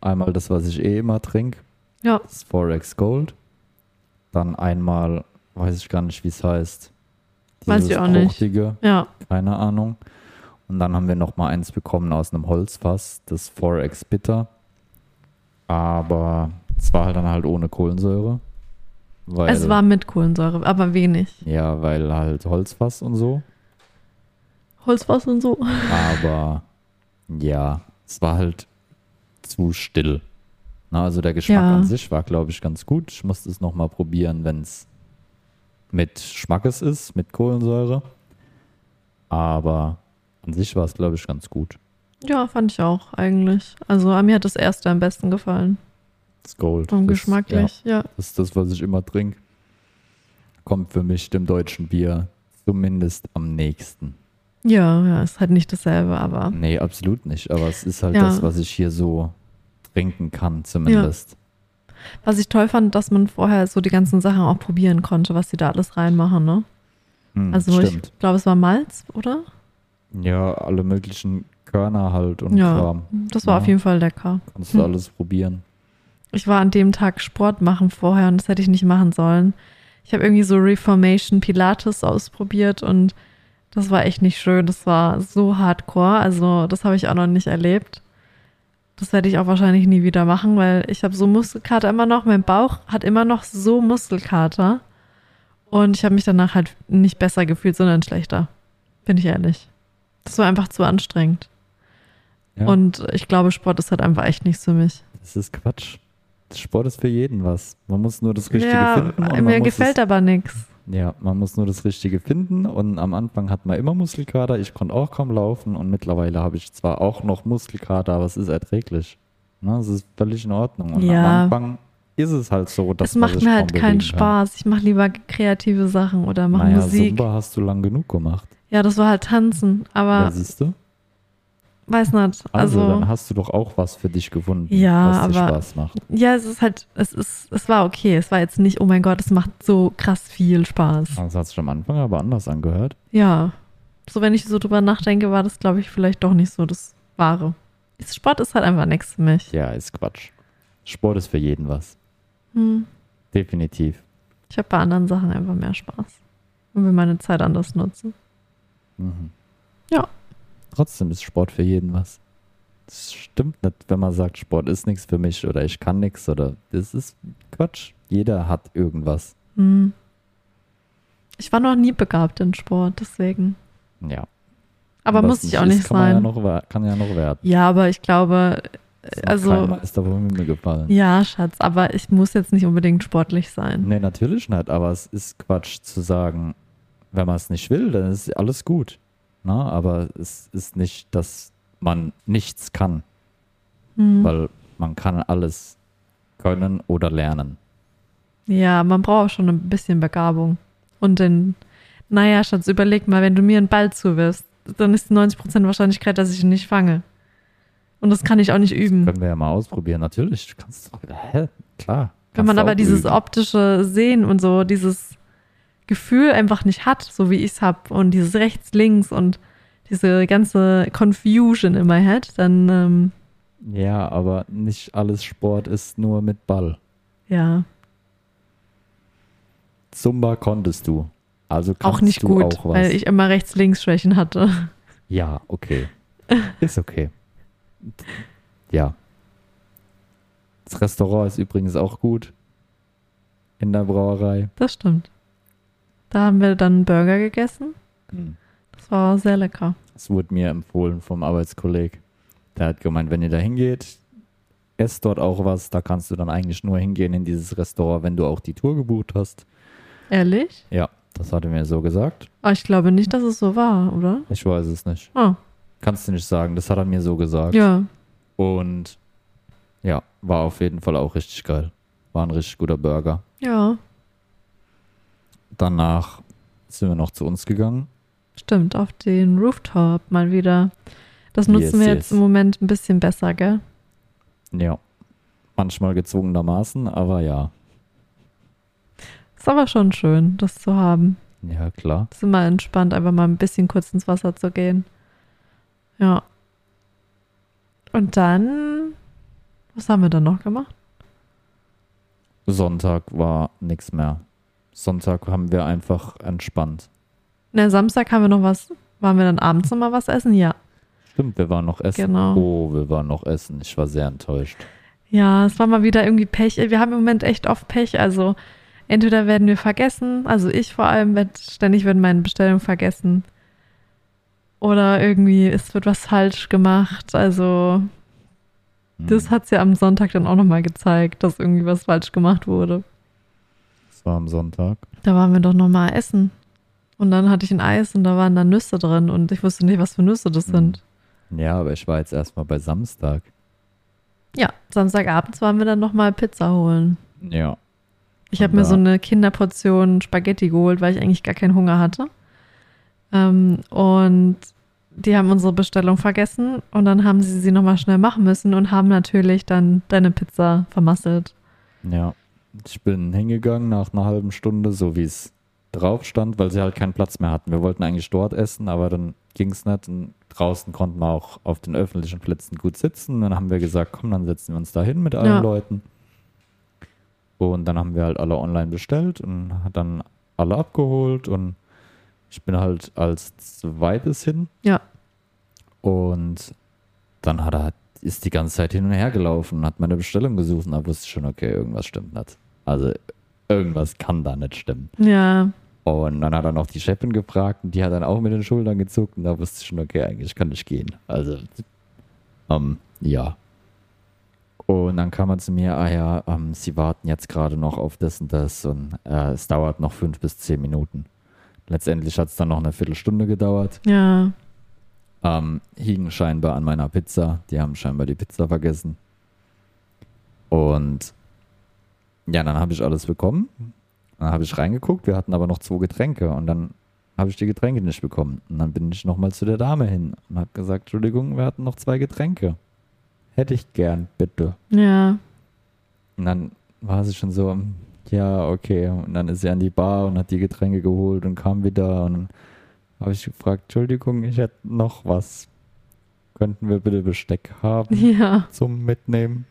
[SPEAKER 2] Einmal das, was ich eh immer trinke,
[SPEAKER 1] Ja.
[SPEAKER 2] das Forex Gold. Dann einmal, weiß ich gar nicht, wie es heißt.
[SPEAKER 1] Weiß ich auch nicht.
[SPEAKER 2] fruchtige,
[SPEAKER 1] Ja.
[SPEAKER 2] keine Ahnung. Und dann haben wir noch mal eins bekommen aus einem Holzfass, das Forex Bitter. Aber es war halt dann halt ohne Kohlensäure. Weil,
[SPEAKER 1] Es war mit Kohlensäure, aber wenig.
[SPEAKER 2] ja, weil halt Holzfass und so.
[SPEAKER 1] Holzfass und so.
[SPEAKER 2] Aber ja, es war halt zu still. Na, also der Geschmack
[SPEAKER 1] Ja.
[SPEAKER 2] an sich war, glaube ich, ganz gut. Ich musste es nochmal probieren, wenn es mit Schmackes ist, mit Kohlensäure. Aber an sich war es, glaube ich, ganz gut.
[SPEAKER 1] Ja, fand ich auch eigentlich. Also mir hat das erste am besten gefallen.
[SPEAKER 2] Das Gold.
[SPEAKER 1] Und
[SPEAKER 2] das,
[SPEAKER 1] geschmacklich, ja.
[SPEAKER 2] Ja, das ist das, was ich immer trinke. Kommt für mich dem deutschen Bier zumindest am nächsten.
[SPEAKER 1] Ja, ja, ist halt nicht dasselbe, aber
[SPEAKER 2] Nee, absolut nicht. Aber es ist halt
[SPEAKER 1] Ja.
[SPEAKER 2] das, was ich hier so trinken kann, zumindest.
[SPEAKER 1] was ich toll fand, dass man vorher so die ganzen Sachen auch probieren konnte, was sie da alles reinmachen, ne?
[SPEAKER 2] Hm,
[SPEAKER 1] Also
[SPEAKER 2] stimmt.
[SPEAKER 1] ich glaube, es war Malz, oder?
[SPEAKER 2] Ja, alle möglichen Körner halt und
[SPEAKER 1] Ja.
[SPEAKER 2] Kram.
[SPEAKER 1] Das war
[SPEAKER 2] Ja.
[SPEAKER 1] auf jeden Fall lecker.
[SPEAKER 2] Kannst du
[SPEAKER 1] Hm.
[SPEAKER 2] alles probieren.
[SPEAKER 1] Ich war an dem Tag Sport machen vorher und das hätte ich nicht machen sollen. Ich habe irgendwie so Reformation Pilates ausprobiert und das war echt nicht schön. Das war so hardcore. Also das habe ich auch noch nicht erlebt. Das werde ich auch wahrscheinlich nie wieder machen, weil ich habe so Muskelkater immer noch. Mein Bauch hat immer noch so Muskelkater. Und ich habe mich danach halt nicht besser gefühlt, sondern schlechter. Bin ich ehrlich. Das war einfach zu anstrengend.
[SPEAKER 2] Ja,
[SPEAKER 1] Und ich glaube, Sport ist halt einfach echt nichts für mich.
[SPEAKER 2] das ist Quatsch. Sport ist für jeden was. Man muss nur das Richtige
[SPEAKER 1] ja,
[SPEAKER 2] finden.
[SPEAKER 1] Mir gefällt
[SPEAKER 2] es,
[SPEAKER 1] aber nichts.
[SPEAKER 2] Ja, man muss nur das Richtige finden. Und am Anfang hat man immer Muskelkater. Ich konnte auch kaum laufen. Und mittlerweile habe ich zwar auch noch Muskelkater, aber es ist erträglich. Ne, es ist völlig in Ordnung. Und
[SPEAKER 1] Ja.
[SPEAKER 2] am Anfang ist es halt so, dass
[SPEAKER 1] Es macht mir halt keinen
[SPEAKER 2] kann.
[SPEAKER 1] Spaß. Ich mache lieber kreative Sachen oder mache
[SPEAKER 2] Naja,
[SPEAKER 1] Musik.
[SPEAKER 2] Zumba hast du lang genug gemacht.
[SPEAKER 1] Ja, das war halt Tanzen,
[SPEAKER 2] Ja,
[SPEAKER 1] aber
[SPEAKER 2] siehst du?
[SPEAKER 1] Weiß nicht.
[SPEAKER 2] Also,
[SPEAKER 1] Also,
[SPEAKER 2] dann hast du doch auch was für dich gefunden,
[SPEAKER 1] Ja,
[SPEAKER 2] was dir
[SPEAKER 1] aber-
[SPEAKER 2] Spaß macht.
[SPEAKER 1] ja, es ist halt, es ist, es war okay. Es war jetzt nicht, oh mein Gott, es macht so krass viel Spaß.
[SPEAKER 2] Das hat sich am Anfang aber anders angehört.
[SPEAKER 1] Ja. So, wenn ich so drüber nachdenke, war das, glaube ich, vielleicht doch nicht so das Wahre. Sport ist halt einfach nichts für mich.
[SPEAKER 2] Ja, ist Quatsch. Sport ist für jeden was.
[SPEAKER 1] Hm.
[SPEAKER 2] Definitiv.
[SPEAKER 1] Ich habe bei anderen Sachen einfach mehr Spaß. Und will meine Zeit anders nutzen.
[SPEAKER 2] Mhm.
[SPEAKER 1] Ja.
[SPEAKER 2] Trotzdem ist Sport für jeden was. Das stimmt nicht, wenn man sagt, Sport ist nichts für mich oder ich kann nichts oder das ist Quatsch. Jeder hat irgendwas.
[SPEAKER 1] Hm. Ich war noch nie begabt in Sport, deswegen.
[SPEAKER 2] Ja.
[SPEAKER 1] Aber muss ich auch
[SPEAKER 2] ist,
[SPEAKER 1] nicht
[SPEAKER 2] kann Man ja,
[SPEAKER 1] sein.
[SPEAKER 2] noch, kann ja noch werden.
[SPEAKER 1] Ja, aber ich glaube,
[SPEAKER 2] Ist
[SPEAKER 1] also-
[SPEAKER 2] Meister vom Himmel gefallen.
[SPEAKER 1] ja, Schatz, aber ich muss jetzt nicht unbedingt sportlich sein.
[SPEAKER 2] Nee, natürlich nicht, aber es ist Quatsch zu sagen, wenn man es nicht will, dann ist alles gut. Na, aber es ist nicht, dass man nichts kann,
[SPEAKER 1] Hm.
[SPEAKER 2] weil man kann alles können oder lernen.
[SPEAKER 1] Ja, man braucht schon ein bisschen Begabung. Und den, Naja, Schatz, überleg mal, wenn du mir einen Ball zuwirfst, dann ist 90% Wahrscheinlichkeit, dass ich ihn nicht fange. Und das kann ich auch nicht üben.
[SPEAKER 2] Können wir ja mal ausprobieren. Natürlich, du kannst. Hä? Klar.
[SPEAKER 1] Wenn man aber dieses
[SPEAKER 2] üben.
[SPEAKER 1] optische Sehen und so, dieses Gefühl einfach nicht hat, so wie ich es habe, und dieses rechts, links und diese ganze Confusion in my head, dann ähm,
[SPEAKER 2] Ja, aber nicht alles Sport ist nur mit Ball.
[SPEAKER 1] ja,
[SPEAKER 2] Zumba konntest du. Also kannst
[SPEAKER 1] auch nicht
[SPEAKER 2] du
[SPEAKER 1] gut,
[SPEAKER 2] auch was.
[SPEAKER 1] weil ich immer rechts-links-Schwächen hatte.
[SPEAKER 2] ja, okay. *laughs* Ist okay. Ja. Das Restaurant ist übrigens auch gut. In der Brauerei.
[SPEAKER 1] Das stimmt. Da haben wir dann Burger gegessen. Das war sehr lecker.
[SPEAKER 2] Es wurde mir empfohlen vom Arbeitskolleg. Der hat gemeint, wenn ihr da hingeht, esst dort auch was. Da kannst du dann eigentlich nur hingehen in dieses Restaurant, wenn du auch die Tour gebucht hast.
[SPEAKER 1] Ehrlich?
[SPEAKER 2] Ja, das hat er mir so gesagt.
[SPEAKER 1] Aber ich glaube nicht, dass es so war, oder?
[SPEAKER 2] Ich weiß es nicht.
[SPEAKER 1] Ah,
[SPEAKER 2] Kannst du nicht sagen. Das hat er mir so gesagt.
[SPEAKER 1] ja.
[SPEAKER 2] Und ja, war auf jeden Fall auch richtig geil. War ein richtig guter Burger.
[SPEAKER 1] Ja,
[SPEAKER 2] Danach sind wir noch zu uns gegangen.
[SPEAKER 1] stimmt. Auf den Rooftop mal wieder. Das nutzen
[SPEAKER 2] Yes,
[SPEAKER 1] wir
[SPEAKER 2] yes.
[SPEAKER 1] jetzt im Moment ein bisschen besser, gell?
[SPEAKER 2] Ja. Manchmal gezwungenermaßen, aber ja.
[SPEAKER 1] Ist aber schon schön, das zu haben.
[SPEAKER 2] Ja, klar.
[SPEAKER 1] Ist immer entspannt, einfach mal ein bisschen kurz ins Wasser zu gehen. Ja. Und dann, was haben wir dann noch gemacht?
[SPEAKER 2] Sonntag war nichts mehr. Sonntag haben wir einfach entspannt.
[SPEAKER 1] Na, Samstag haben wir noch was, waren wir dann abends noch mal was essen? Ja.
[SPEAKER 2] Stimmt, wir waren noch essen.
[SPEAKER 1] Genau.
[SPEAKER 2] Oh, wir waren noch essen. Ich war sehr enttäuscht.
[SPEAKER 1] Ja, es war mal wieder irgendwie Pech. Wir haben im Moment echt oft Pech. Also entweder werden wir vergessen, also ich vor allem, werd, ständig werden meine Bestellungen vergessen. Oder irgendwie, es wird was falsch gemacht. Also
[SPEAKER 2] Hm.
[SPEAKER 1] das hat es ja am Sonntag dann auch nochmal gezeigt, dass irgendwie was falsch gemacht wurde.
[SPEAKER 2] War am Sonntag.
[SPEAKER 1] Da waren wir doch nochmal essen. Und dann hatte ich ein Eis und da waren da Nüsse drin und ich wusste nicht, was für Nüsse das
[SPEAKER 2] Mhm.
[SPEAKER 1] sind.
[SPEAKER 2] Ja, aber ich war jetzt erstmal bei Samstag.
[SPEAKER 1] Ja, Samstagabends waren wir dann nochmal Pizza holen.
[SPEAKER 2] Ja.
[SPEAKER 1] Ich habe mir so eine Kinderportion Spaghetti geholt, weil ich eigentlich gar keinen Hunger hatte. Ähm, und die haben unsere Bestellung vergessen und dann haben sie sie nochmal schnell machen müssen und haben natürlich dann deine Pizza vermasselt.
[SPEAKER 2] Ja. Ich bin hingegangen nach einer halben Stunde, so wie es drauf stand, weil sie halt keinen Platz mehr hatten. Wir wollten eigentlich dort essen, aber dann ging es nicht. Und draußen konnten wir auch auf den öffentlichen Plätzen gut sitzen. Dann haben wir gesagt, komm, dann setzen wir uns da hin mit allen
[SPEAKER 1] Ja.
[SPEAKER 2] Leuten. Und dann haben wir halt alle online bestellt und hat dann alle abgeholt und ich bin halt als zweites hin.
[SPEAKER 1] Ja.
[SPEAKER 2] Und dann hat er ist die ganze Zeit hin und her gelaufen und hat meine Bestellung gesucht und da wusste ich schon, okay, irgendwas stimmt nicht. Also irgendwas kann da nicht stimmen.
[SPEAKER 1] Ja,
[SPEAKER 2] Und dann hat er noch die Chefin gefragt und die hat dann auch mit den Schultern gezuckt und da wusste ich schon, okay, eigentlich kann ich gehen. Also, ähm, ja. Und dann kam er zu mir, ah ja, ähm, sie warten jetzt gerade noch auf das und das und äh, es dauert noch fünf bis zehn Minuten. Letztendlich hat es dann noch eine Viertelstunde gedauert.
[SPEAKER 1] ja,
[SPEAKER 2] Ähm, hingen scheinbar an meiner Pizza. Die haben scheinbar die Pizza vergessen. Und ja, dann habe ich alles bekommen. Dann habe ich reingeguckt. Wir hatten aber noch zwei Getränke. Und dann habe ich die Getränke nicht bekommen. Und dann bin ich nochmal zu der Dame hin und habe gesagt, Entschuldigung, wir hatten noch zwei Getränke. Hätte ich gern, bitte.
[SPEAKER 1] ja,
[SPEAKER 2] Und dann war sie schon so, ja, okay. Und dann ist sie an die Bar und hat die Getränke geholt und kam wieder. Und dann habe ich gefragt, Entschuldigung, ich hätte noch was. Könnten wir bitte Besteck haben *laughs*
[SPEAKER 1] ja,
[SPEAKER 2] zum Mitnehmen?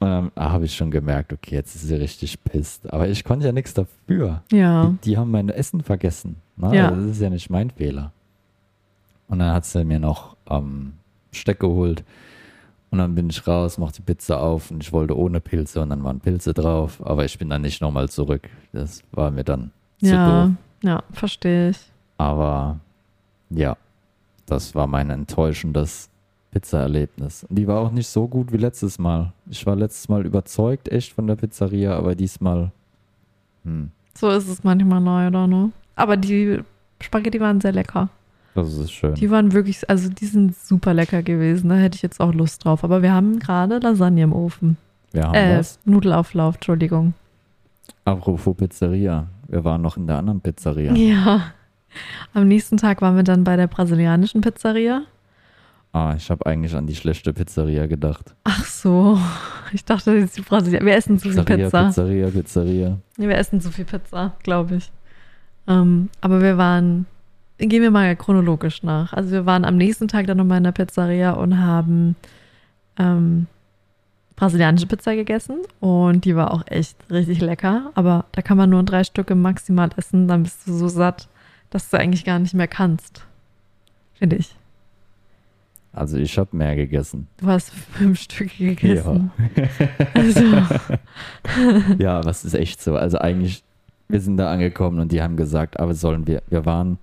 [SPEAKER 2] Und dann habe ich schon gemerkt, okay, jetzt ist sie richtig pisst. Aber ich konnte ja nichts dafür.
[SPEAKER 1] ja,
[SPEAKER 2] Die, die haben mein Essen vergessen. Ne?
[SPEAKER 1] Ja.
[SPEAKER 2] Das ist ja nicht mein Fehler. Und dann hat sie mir noch ähm, Besteck geholt. Und dann bin ich raus, mach die Pizza auf und ich wollte ohne Pilze und dann waren Pilze drauf. Aber ich bin dann nicht nochmal zurück. Das war mir dann zu
[SPEAKER 1] ja,
[SPEAKER 2] doof.
[SPEAKER 1] ja, verstehe ich.
[SPEAKER 2] Aber ja, das war mein enttäuschendes Pizzaerlebnis. Die war auch nicht so gut wie letztes Mal. Ich war letztes Mal überzeugt echt von der Pizzeria, aber diesmal, hm,
[SPEAKER 1] So ist es manchmal neu, oder ne? Aber die Spaghetti waren sehr lecker.
[SPEAKER 2] das ist schön.
[SPEAKER 1] Die waren wirklich, also die sind super lecker gewesen. Da hätte ich jetzt auch Lust drauf. Aber wir haben gerade Lasagne im Ofen.
[SPEAKER 2] Wir haben
[SPEAKER 1] Äh,
[SPEAKER 2] was.
[SPEAKER 1] Nudelauflauf, Entschuldigung.
[SPEAKER 2] Apropos Pizzeria. Wir waren noch in der anderen Pizzeria.
[SPEAKER 1] Ja. Am nächsten Tag waren wir dann bei der brasilianischen Pizzeria.
[SPEAKER 2] Ah, ich habe eigentlich an die schlechte Pizzeria gedacht.
[SPEAKER 1] Ach so. Ich dachte, das ist die Brasilianer. Wir essen zu viel Pizza.
[SPEAKER 2] Pizzeria, Pizzeria.
[SPEAKER 1] Wir essen zu viel Pizza, glaube ich. Ähm, aber wir waren, gehen wir mal chronologisch nach. Also wir waren am nächsten Tag dann nochmal in der Pizzeria und haben ähm, brasilianische Pizza gegessen und die war auch echt richtig lecker. Aber da kann man nur drei Stücke maximal essen, dann bist du so satt, dass du eigentlich gar nicht mehr kannst. Finde ich.
[SPEAKER 2] Also ich habe mehr gegessen.
[SPEAKER 1] Du hast fünf Stücke gegessen. Also, *laughs*
[SPEAKER 2] Ja, was ist echt so. Also eigentlich, wir sind da angekommen und die haben gesagt, aber sollen wir, wir waren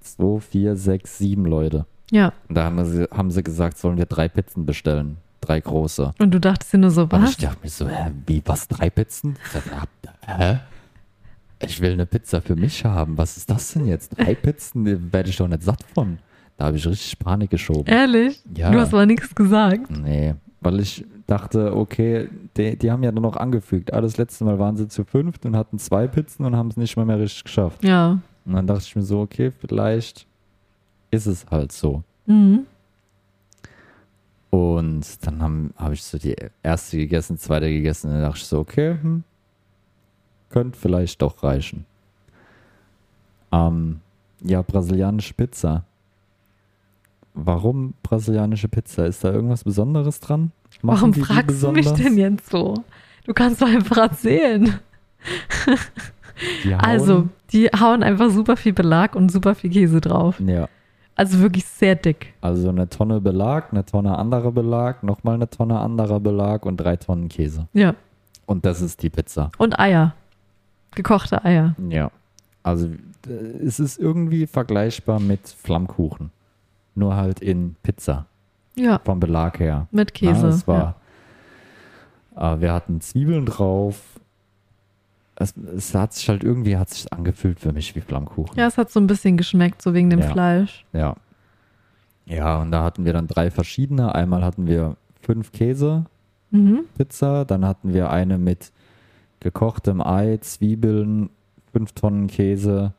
[SPEAKER 2] zwei, vier, sechs, sieben Leute.
[SPEAKER 1] ja.
[SPEAKER 2] Und da haben sie, haben sie gesagt, sollen wir drei Pizzen bestellen. Drei große.
[SPEAKER 1] Und du dachtest dir nur so,
[SPEAKER 2] Und
[SPEAKER 1] was?
[SPEAKER 2] ich dachte mir so, hä, wie, was, drei Pizzen? Ich ja, hä? Ich will eine Pizza für mich haben. Was ist das denn jetzt? Drei Pizzen? Werde ich doch nicht satt von. Da habe ich richtig Panik geschoben.
[SPEAKER 1] Ehrlich?
[SPEAKER 2] Ja.
[SPEAKER 1] Du hast aber nichts gesagt.
[SPEAKER 2] Nee, weil ich dachte, okay, die, die haben ja nur noch angefügt. Ah, das letzte Mal waren sie zu fünft und hatten zwei Pizzen und haben es nicht mal mehr richtig geschafft.
[SPEAKER 1] Ja.
[SPEAKER 2] Und dann dachte ich mir so, okay, vielleicht ist es halt so.
[SPEAKER 1] Mhm.
[SPEAKER 2] Und dann habe hab ich so die erste gegessen, zweite gegessen. Und dann dachte ich so, okay, hm, könnte vielleicht doch reichen. Ähm, ja, brasilianische Pizza. Warum brasilianische Pizza? Ist da irgendwas Besonderes dran? Machen
[SPEAKER 1] Warum
[SPEAKER 2] die die
[SPEAKER 1] fragst du mich
[SPEAKER 2] besonders?
[SPEAKER 1] denn jetzt so? Du kannst doch einfach erzählen.
[SPEAKER 2] Die
[SPEAKER 1] Also, die hauen einfach super viel Belag und super viel Käse drauf.
[SPEAKER 2] Ja,
[SPEAKER 1] Also wirklich sehr dick.
[SPEAKER 2] also eine Tonne Belag, eine Tonne anderer Belag, nochmal eine Tonne anderer Belag und drei Tonnen Käse.
[SPEAKER 1] Ja.
[SPEAKER 2] Und das ist die Pizza.
[SPEAKER 1] Und Eier. Gekochte Eier.
[SPEAKER 2] Ja. Also äh, es ist irgendwie vergleichbar mit Flammkuchen. Nur halt in Pizza,
[SPEAKER 1] Ja,
[SPEAKER 2] vom Belag her.
[SPEAKER 1] mit Käse.
[SPEAKER 2] Ja, war, äh, wir hatten Zwiebeln drauf. Es, es hat sich halt irgendwie hat sich angefühlt für mich wie Flammkuchen.
[SPEAKER 1] ja, es hat so ein bisschen geschmeckt, so wegen dem
[SPEAKER 2] Ja.
[SPEAKER 1] Fleisch.
[SPEAKER 2] Ja. Ja, und da hatten wir dann drei verschiedene. Einmal hatten wir fünf Käse
[SPEAKER 1] Mhm.
[SPEAKER 2] Pizza, dann hatten wir eine mit gekochtem Ei, Zwiebeln, fünf Tonnen Käse,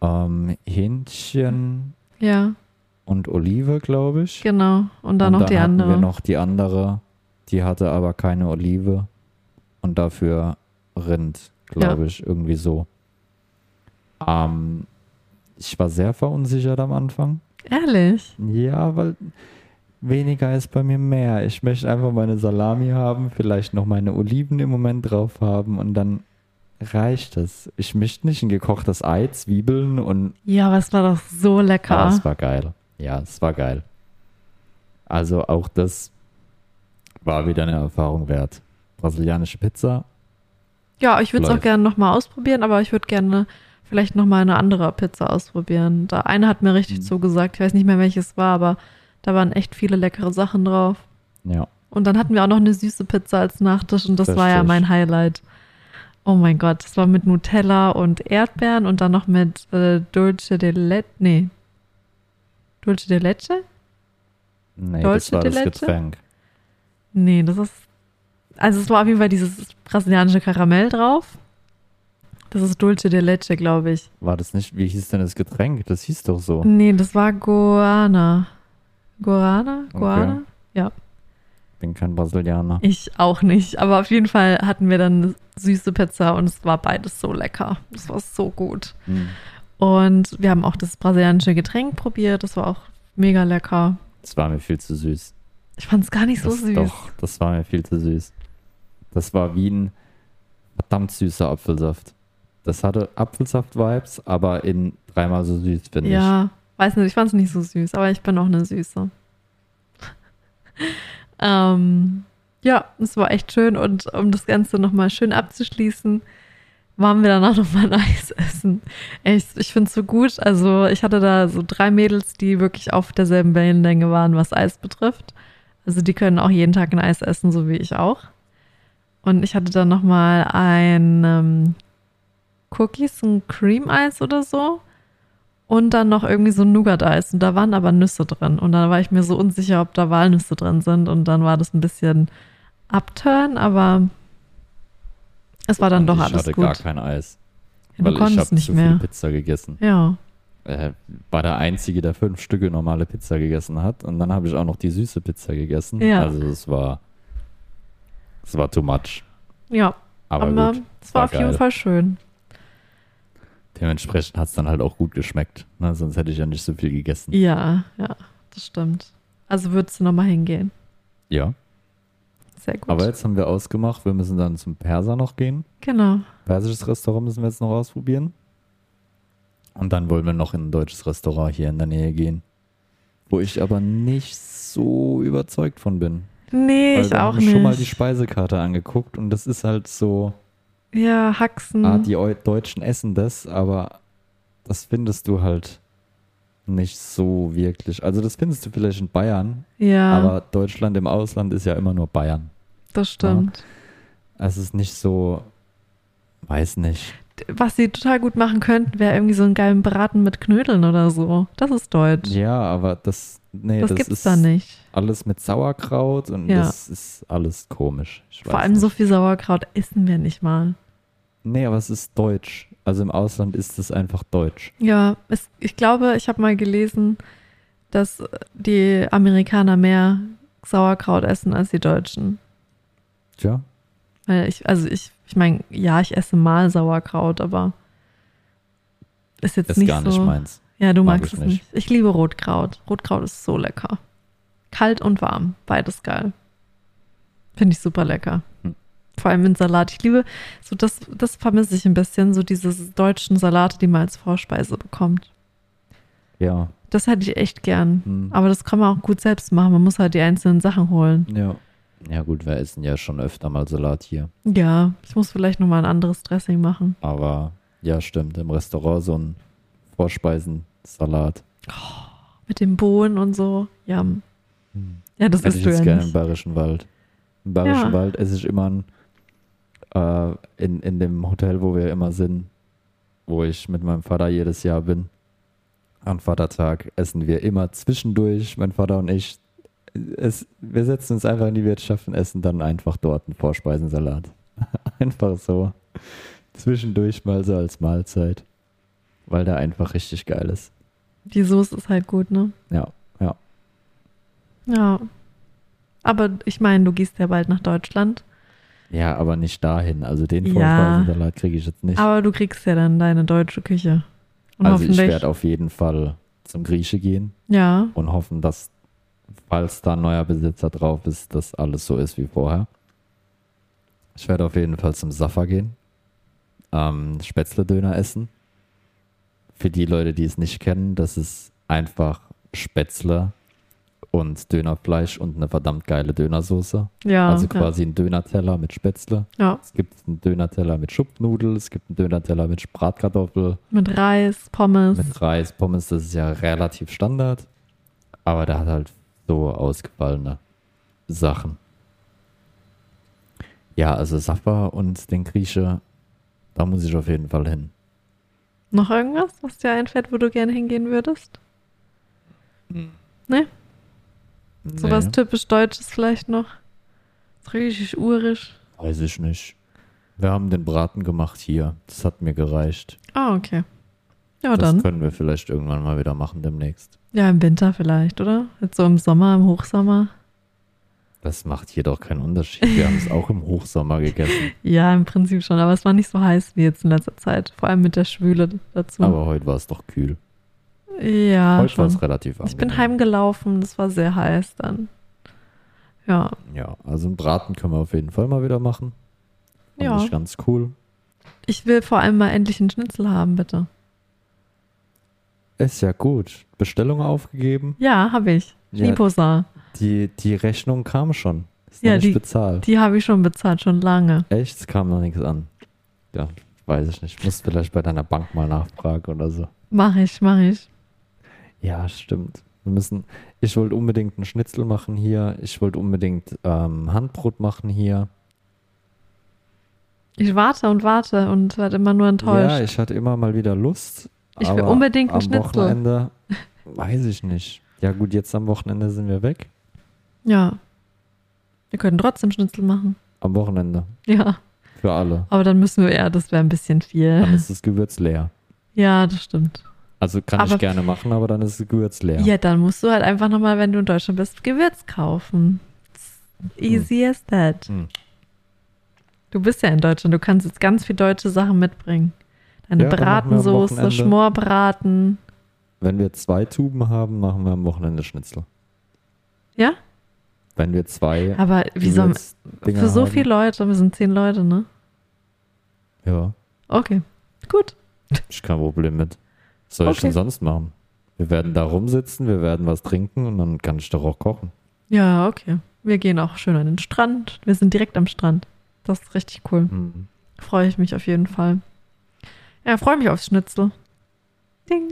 [SPEAKER 2] ähm, Hähnchen
[SPEAKER 1] Ja,
[SPEAKER 2] und Olive, glaube ich.
[SPEAKER 1] genau. Und dann
[SPEAKER 2] und
[SPEAKER 1] noch die
[SPEAKER 2] hatten
[SPEAKER 1] andere.
[SPEAKER 2] wir noch die andere, die hatte aber keine Olive und dafür Rind, glaube ich, irgendwie so. Ähm, ich war sehr verunsichert am Anfang.
[SPEAKER 1] Ehrlich?
[SPEAKER 2] Ja, weil weniger ist bei mir mehr. Ich möchte einfach meine Salami haben, vielleicht noch meine Oliven im Moment drauf haben und dann reicht es. Ich möchte nicht ein gekochtes Ei, Zwiebeln und
[SPEAKER 1] Ja, aber es war doch so lecker.
[SPEAKER 2] Ah, es war geil. Ja, es war geil. Also auch das war wieder eine Erfahrung wert. Brasilianische Pizza.
[SPEAKER 1] Ja, ich würde es auch gerne nochmal ausprobieren, aber ich würde gerne vielleicht nochmal eine andere Pizza ausprobieren. Da eine hat mir richtig
[SPEAKER 2] Mhm.
[SPEAKER 1] zugesagt. Ich weiß nicht mehr, welches war, aber da waren echt viele leckere Sachen drauf.
[SPEAKER 2] Ja.
[SPEAKER 1] Und dann hatten wir auch noch eine süße Pizza als Nachtisch und das war ja
[SPEAKER 2] Richtig.
[SPEAKER 1] mein Highlight. Oh mein Gott, das war mit Nutella und Erdbeeren und dann noch mit äh, Dulce de Leche. Nee. Dulce de Leche?
[SPEAKER 2] Nee,
[SPEAKER 1] Dolce
[SPEAKER 2] das war
[SPEAKER 1] de
[SPEAKER 2] das
[SPEAKER 1] Leche?
[SPEAKER 2] Getränk.
[SPEAKER 1] Nee, das ist. Also es war auf jeden Fall dieses brasilianische Karamell drauf. Das ist Dulce de Leche, glaube ich.
[SPEAKER 2] War das nicht, wie hieß denn das Getränk? Das hieß doch so.
[SPEAKER 1] Nee, das war Guana. Guana? Guana?
[SPEAKER 2] Bin kein Brasilianer.
[SPEAKER 1] Ich auch nicht. Aber auf jeden Fall hatten wir dann eine süße Pizza und es war beides so lecker. Das war so gut.
[SPEAKER 2] Hm.
[SPEAKER 1] Und wir haben auch das brasilianische Getränk probiert. Das war auch mega lecker.
[SPEAKER 2] Das war mir viel zu süß.
[SPEAKER 1] Ich fand es gar nicht so
[SPEAKER 2] das,
[SPEAKER 1] süß.
[SPEAKER 2] Doch, das war mir viel zu süß. Das war wie ein verdammt süßer Apfelsaft. Das hatte Apfelsaft-Vibes, aber in dreimal so süß, finde ich.
[SPEAKER 1] Ja, weiß nicht, ich fand es nicht so süß, aber ich bin auch eine Süße. *laughs* ähm, ja, es war echt schön und um das Ganze nochmal schön abzuschließen, waren wir danach nochmal ein *laughs* Eis essen. Echt, ich finde es so gut. Also ich hatte da so drei Mädels, die wirklich auf derselben Wellenlänge waren, was Eis betrifft. Also die können auch jeden Tag ein Eis essen, so wie ich auch. Und ich hatte dann nochmal ein ähm, Cookies, ein Cream Eis oder so. Und dann noch irgendwie so ein Nougat-Eis. Und da waren aber Nüsse drin. Und dann war ich mir so unsicher, ob da Walnüsse drin sind. Und dann war das ein bisschen Upturn, aber es war dann
[SPEAKER 2] Und
[SPEAKER 1] doch
[SPEAKER 2] ich
[SPEAKER 1] alles
[SPEAKER 2] hatte
[SPEAKER 1] gut.
[SPEAKER 2] gar kein Eis.
[SPEAKER 1] Ja,
[SPEAKER 2] weil ich habe
[SPEAKER 1] nicht
[SPEAKER 2] zu
[SPEAKER 1] mehr.
[SPEAKER 2] viel Pizza gegessen.
[SPEAKER 1] Ja.
[SPEAKER 2] Äh, war der Einzige, der fünf Stücke normale Pizza gegessen hat. Und dann habe ich auch noch die süße Pizza gegessen.
[SPEAKER 1] Ja.
[SPEAKER 2] Also es war, es war too much.
[SPEAKER 1] Ja,
[SPEAKER 2] Aber,
[SPEAKER 1] aber
[SPEAKER 2] gut,
[SPEAKER 1] es war
[SPEAKER 2] war
[SPEAKER 1] auf jeden
[SPEAKER 2] geil.
[SPEAKER 1] Fall schön.
[SPEAKER 2] dementsprechend hat es dann halt auch gut geschmeckt. Ne? Sonst hätte ich ja nicht so viel gegessen.
[SPEAKER 1] Ja, ja, das stimmt. Also würdest du nochmal hingehen.
[SPEAKER 2] Ja.
[SPEAKER 1] Sehr gut.
[SPEAKER 2] Aber jetzt haben wir ausgemacht, wir müssen dann zum Perser noch gehen.
[SPEAKER 1] genau.
[SPEAKER 2] Persisches Restaurant müssen wir jetzt noch ausprobieren. Und dann wollen wir noch in ein deutsches Restaurant hier in der Nähe gehen. Wo ich aber nicht so überzeugt von bin.
[SPEAKER 1] Nee,
[SPEAKER 2] Weil
[SPEAKER 1] ich auch
[SPEAKER 2] haben schon mal die
[SPEAKER 1] nicht.
[SPEAKER 2] Speisekarte angeguckt und das ist halt so,
[SPEAKER 1] Ja, Haxen.
[SPEAKER 2] ah, die Eu- Deutschen essen das, aber das findest du halt nicht so wirklich. Also das findest du vielleicht in Bayern,
[SPEAKER 1] ja,
[SPEAKER 2] aber Deutschland im Ausland ist ja immer nur Bayern.
[SPEAKER 1] Das stimmt.
[SPEAKER 2] Es ist nicht so, weiß nicht.
[SPEAKER 1] Was sie total gut machen könnten, wäre irgendwie so einen geilen Braten mit Knödeln oder so. Das ist deutsch.
[SPEAKER 2] Ja, aber das, nee,
[SPEAKER 1] das,
[SPEAKER 2] das,
[SPEAKER 1] gibt's
[SPEAKER 2] ist
[SPEAKER 1] da nicht.
[SPEAKER 2] alles mit Sauerkraut und
[SPEAKER 1] Ja.
[SPEAKER 2] das ist alles komisch. Ich
[SPEAKER 1] Vor allem
[SPEAKER 2] nicht.
[SPEAKER 1] so viel Sauerkraut essen wir nicht mal.
[SPEAKER 2] Nee, aber es ist deutsch. Also im Ausland ist es einfach deutsch.
[SPEAKER 1] Ja, es, ich glaube, ich habe mal gelesen, dass die Amerikaner mehr Sauerkraut essen als die Deutschen.
[SPEAKER 2] Tja,
[SPEAKER 1] Weil ich, also ich, ich meine, ja, ich esse mal Sauerkraut, aber ist jetzt
[SPEAKER 2] ist
[SPEAKER 1] nicht
[SPEAKER 2] gar
[SPEAKER 1] so.
[SPEAKER 2] nicht meins.
[SPEAKER 1] Ja, du
[SPEAKER 2] Mag
[SPEAKER 1] magst es
[SPEAKER 2] nicht.
[SPEAKER 1] nicht. Ich liebe Rotkraut. Rotkraut ist so lecker. Kalt und warm, beides geil. Finde ich super lecker.
[SPEAKER 2] Hm.
[SPEAKER 1] Vor allem in Salat. Ich liebe, so das, das vermisse ich ein bisschen, so diese deutschen Salate, die man als Vorspeise bekommt.
[SPEAKER 2] Ja.
[SPEAKER 1] Das hätte ich echt gern.
[SPEAKER 2] Hm.
[SPEAKER 1] Aber das kann man auch gut selbst machen. Man muss halt die einzelnen Sachen holen.
[SPEAKER 2] Ja. Ja gut, wir essen ja schon öfter mal Salat hier.
[SPEAKER 1] Ja, ich muss vielleicht nochmal ein anderes Dressing machen.
[SPEAKER 2] Aber ja, stimmt. Im Restaurant so ein Vorspeisensalat.
[SPEAKER 1] Mit dem Bohnen und so. Ja. Ja, das
[SPEAKER 2] Hätte
[SPEAKER 1] isst
[SPEAKER 2] ich
[SPEAKER 1] du ja
[SPEAKER 2] jetzt gerne im
[SPEAKER 1] nicht.
[SPEAKER 2] Bayerischen Wald. Im Bayerischen
[SPEAKER 1] Ja.
[SPEAKER 2] Wald esse ich immer ein, äh, in, in dem Hotel, wo wir immer sind, wo ich mit meinem Vater jedes Jahr bin. Am Vatertag essen wir immer zwischendurch, mein Vater und ich. Es, wir setzen uns einfach in die Wirtschaft und essen dann einfach dort einen Vorspeisensalat. *laughs* einfach so. Zwischendurch mal so als Mahlzeit. Weil der einfach richtig geil ist.
[SPEAKER 1] Die Soße ist halt gut, ne?
[SPEAKER 2] Ja, ja.
[SPEAKER 1] Ja. Aber ich meine, du gehst ja bald nach Deutschland.
[SPEAKER 2] Ja, aber nicht dahin. Also den
[SPEAKER 1] Ja.
[SPEAKER 2] Vorspeisensalat kriege ich jetzt nicht.
[SPEAKER 1] Aber du kriegst ja dann deine deutsche Küche. Und
[SPEAKER 2] also ich werde auf jeden Fall zum Grieche gehen
[SPEAKER 1] ja,
[SPEAKER 2] und hoffen, dass, falls da ein neuer Besitzer drauf ist, dass alles so ist wie vorher. Ich werde auf jeden Fall zum Safa gehen, ähm, Spätzle-Döner essen. Für die Leute, die es nicht kennen, das ist einfach Spätzle und Dönerfleisch und eine verdammt geile Dönersoße.
[SPEAKER 1] ja.
[SPEAKER 2] also quasi ein Dönerteller mit Spätzle.
[SPEAKER 1] Ja.
[SPEAKER 2] Es gibt einen Dönerteller mit Schupfnudel, es gibt einen Dönerteller mit Bratkartoffel,
[SPEAKER 1] Mit Reis, Pommes.
[SPEAKER 2] mit Reis, Pommes, das ist ja relativ Standard. Aber der hat halt so ausgefallene Sachen. Ja, also Safa und den Grieche, da muss ich auf jeden Fall hin.
[SPEAKER 1] Noch irgendwas, was dir einfällt, wo du gerne hingehen würdest? Ne? So was
[SPEAKER 2] Nee,
[SPEAKER 1] typisch Deutsches vielleicht noch? Richtig urisch.
[SPEAKER 2] weiß ich nicht. Wir haben den Braten gemacht hier. Das hat mir gereicht.
[SPEAKER 1] Ah, okay. Ja,
[SPEAKER 2] das
[SPEAKER 1] dann.
[SPEAKER 2] können wir vielleicht irgendwann mal wieder machen demnächst.
[SPEAKER 1] Ja, im Winter vielleicht, oder? Jetzt so im Sommer, im Hochsommer.
[SPEAKER 2] Das macht hier doch keinen Unterschied. Wir haben es auch im Hochsommer gegessen. *laughs*
[SPEAKER 1] Ja, im Prinzip schon, aber es war nicht so heiß wie jetzt in letzter Zeit. Vor allem mit der Schwüle dazu.
[SPEAKER 2] Aber heute war es doch kühl.
[SPEAKER 1] ja,
[SPEAKER 2] heute war es relativ
[SPEAKER 1] Ich bin
[SPEAKER 2] angenehm.
[SPEAKER 1] heimgelaufen, das war sehr heiß dann. Ja,
[SPEAKER 2] Ja, also einen Braten können wir auf jeden Fall mal wieder machen. Fand
[SPEAKER 1] Ja.
[SPEAKER 2] ich ganz cool.
[SPEAKER 1] ich will vor allem mal endlich einen Schnitzel haben, bitte.
[SPEAKER 2] Ist ja gut. Bestellung aufgegeben.
[SPEAKER 1] Ja, habe ich.
[SPEAKER 2] Ja. Die, die Rechnung kam schon. Ist
[SPEAKER 1] Ja,
[SPEAKER 2] nicht
[SPEAKER 1] die-
[SPEAKER 2] bezahlt.
[SPEAKER 1] Die habe ich schon bezahlt, schon lange.
[SPEAKER 2] Echt? Es kam noch nichts an. Ja, weiß ich nicht. Ich muss vielleicht bei deiner Bank mal nachfragen oder so.
[SPEAKER 1] Mach ich, mach ich.
[SPEAKER 2] Ja, stimmt. Wir müssen. Ich wollte unbedingt einen Schnitzel machen hier. Ich wollte unbedingt ähm, Handbrot machen hier.
[SPEAKER 1] Ich warte und warte und werde immer nur enttäuscht.
[SPEAKER 2] Ja, ich hatte immer mal wieder Lust.
[SPEAKER 1] Ich will
[SPEAKER 2] aber
[SPEAKER 1] unbedingt einen
[SPEAKER 2] am
[SPEAKER 1] Schnitzel.
[SPEAKER 2] Wochenende *laughs* weiß ich nicht. Ja gut, jetzt am Wochenende sind wir weg.
[SPEAKER 1] ja. Wir können trotzdem Schnitzel machen.
[SPEAKER 2] Am Wochenende.
[SPEAKER 1] Ja.
[SPEAKER 2] Für alle.
[SPEAKER 1] Aber dann müssen wir, ja, das wäre ein bisschen
[SPEAKER 2] Dann
[SPEAKER 1] viel.
[SPEAKER 2] ist das Gewürz leer.
[SPEAKER 1] Ja, das stimmt.
[SPEAKER 2] Also kann
[SPEAKER 1] Aber-
[SPEAKER 2] ich gerne machen, aber dann ist das Gewürz leer.
[SPEAKER 1] Ja, dann musst du halt einfach nochmal, wenn du in Deutschland bist, Gewürz kaufen. Easy as that.
[SPEAKER 2] Hm.
[SPEAKER 1] Du bist ja in Deutschland, du kannst jetzt ganz viel deutsche Sachen mitbringen. Deine
[SPEAKER 2] Ja,
[SPEAKER 1] Bratensoße, Schmorbraten.
[SPEAKER 2] Wenn wir zwei Tuben haben, machen wir am Wochenende Schnitzel.
[SPEAKER 1] Ja?
[SPEAKER 2] Wenn wir zwei
[SPEAKER 1] Aber wie soll für so
[SPEAKER 2] haben,
[SPEAKER 1] viele Leute, wir sind zehn Leute, ne?
[SPEAKER 2] Ja,
[SPEAKER 1] Okay, gut.
[SPEAKER 2] ich kein Problem mit. Was soll ich
[SPEAKER 1] Okay.
[SPEAKER 2] denn sonst machen? Wir werden da rumsitzen, wir werden was trinken und dann kann ich doch auch kochen.
[SPEAKER 1] Ja, okay. Wir gehen auch schön an den Strand. Wir sind direkt am Strand. Das ist richtig cool.
[SPEAKER 2] Hm.
[SPEAKER 1] Freue ich mich auf jeden Fall. Ja, freue mich aufs Schnitzel. Ding.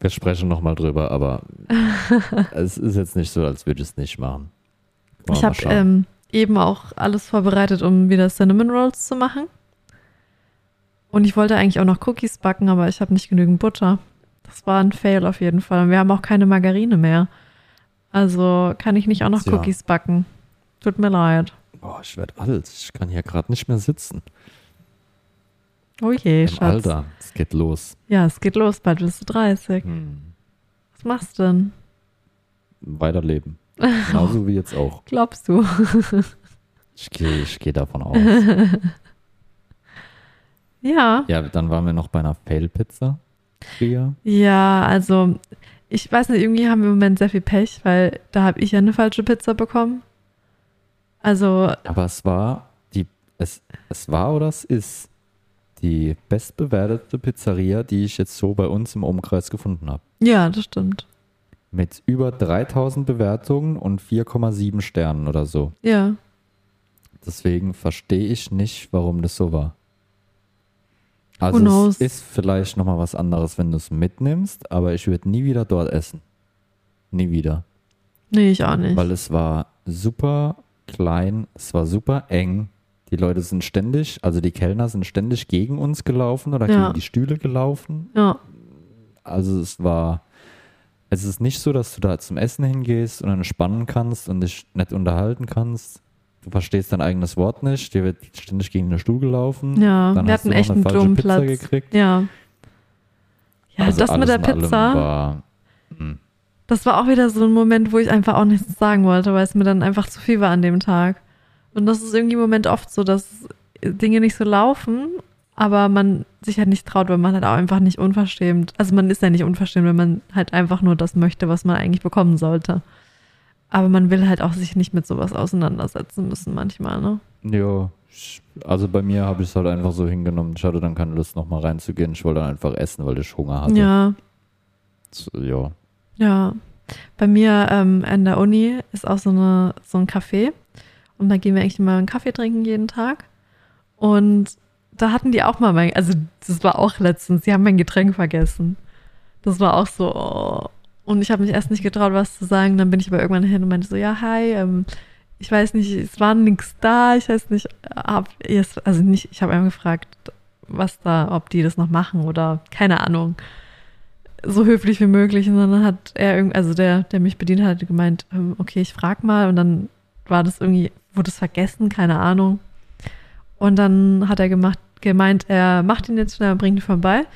[SPEAKER 2] Wir sprechen nochmal drüber, aber *laughs* es ist jetzt nicht so, als würde ich es nicht machen. Wir
[SPEAKER 1] Ich
[SPEAKER 2] mal
[SPEAKER 1] habe ähm, eben auch alles vorbereitet, um wieder Cinnamon Rolls zu machen. Und ich wollte eigentlich auch noch Cookies backen, aber ich habe nicht genügend Butter. Das war ein Fail auf jeden Fall. Und wir haben auch keine Margarine mehr. Also kann ich nicht auch noch
[SPEAKER 2] Tja.
[SPEAKER 1] Cookies backen. Tut mir leid.
[SPEAKER 2] Boah, ich werde alt. Ich kann hier gerade nicht mehr sitzen.
[SPEAKER 1] Oh je,
[SPEAKER 2] Im
[SPEAKER 1] Schatz.
[SPEAKER 2] Alter, es geht los.
[SPEAKER 1] Ja, es geht los, bald bist du 30.
[SPEAKER 2] Hm.
[SPEAKER 1] Was machst du denn?
[SPEAKER 2] Weiterleben. Genauso wie jetzt auch. *laughs*
[SPEAKER 1] Glaubst du? *laughs*
[SPEAKER 2] Ich gehe ich geh davon aus. *laughs*
[SPEAKER 1] Ja.
[SPEAKER 2] Ja, dann waren wir noch bei einer Fail-Pizza.
[SPEAKER 1] Ja, also ich weiß nicht, irgendwie haben wir im Moment sehr viel Pech, weil da habe ich ja eine falsche Pizza bekommen. Also,
[SPEAKER 2] Aber es war die, es, es war oder es ist die bestbewertete Pizzeria, die ich jetzt so bei uns im Umkreis gefunden habe.
[SPEAKER 1] ja, das stimmt.
[SPEAKER 2] Mit über 3000 Bewertungen und 4,7 Sternen oder so.
[SPEAKER 1] Ja.
[SPEAKER 2] Deswegen verstehe ich nicht, warum das so war. Also es ist vielleicht nochmal was anderes, wenn du es mitnimmst, aber ich würde nie wieder dort essen. Nie wieder.
[SPEAKER 1] Nee, ich auch nicht.
[SPEAKER 2] Weil es war super klein, es war super eng. Die Leute sind ständig, also die Kellner sind ständig gegen uns gelaufen oder
[SPEAKER 1] Ja.
[SPEAKER 2] gegen die Stühle gelaufen.
[SPEAKER 1] ja,
[SPEAKER 2] Also es war, es ist nicht so, dass du da zum Essen hingehst und dann entspannen kannst und dich nett unterhalten kannst. Du verstehst dein eigenes Wort nicht, dir wird ständig gegen den Stuhl gelaufen.
[SPEAKER 1] ja.
[SPEAKER 2] Dann
[SPEAKER 1] wir
[SPEAKER 2] hast
[SPEAKER 1] hatten
[SPEAKER 2] du
[SPEAKER 1] echt
[SPEAKER 2] eine
[SPEAKER 1] einen dummen
[SPEAKER 2] Pizza
[SPEAKER 1] Platz.
[SPEAKER 2] gekriegt.
[SPEAKER 1] Ja. Ja,
[SPEAKER 2] Also
[SPEAKER 1] das mit der Pizza,
[SPEAKER 2] War, hm.
[SPEAKER 1] das war auch wieder so ein Moment, wo ich einfach auch nichts sagen wollte, weil es mir dann einfach zu viel war an dem Tag. Und das ist irgendwie im Moment oft so, dass Dinge nicht so laufen, aber man sich halt nicht traut, weil man halt auch einfach nicht unverschämt. Also man ist ja nicht unverschämt, wenn man halt einfach nur das möchte, was man eigentlich bekommen sollte. Aber man will halt auch sich nicht mit sowas auseinandersetzen müssen manchmal, ne?
[SPEAKER 2] Ja, also bei mir habe ich es halt einfach so hingenommen. Ich hatte dann keine Lust, nochmal reinzugehen. Ich wollte dann einfach essen, weil ich Hunger hatte.
[SPEAKER 1] Ja,
[SPEAKER 2] So, ja.
[SPEAKER 1] ja. Bei mir ähm, an der Uni ist auch so, eine, so ein Café. Und da gehen wir eigentlich immer einen Kaffee trinken jeden Tag. Und da hatten die auch mal mein, also das war auch letztens, die haben mein Getränk vergessen. Das war auch so, oh. Und ich habe mich erst nicht getraut, was zu sagen. Dann bin ich aber irgendwann hin und meinte so, ja, hi, ähm, ich weiß nicht, es war nichts da, ich weiß nicht, hab also nicht, ich habe einfach gefragt, was da, ob die das noch machen oder keine Ahnung. So höflich wie möglich. Und dann hat er also der, der mich bedient hat, gemeint, ähm, okay, ich frag mal. Und dann war das irgendwie, wurde es vergessen, keine Ahnung. Und dann hat er gemacht, gemeint, er macht ihn jetzt schnell, bringt ihn vorbei.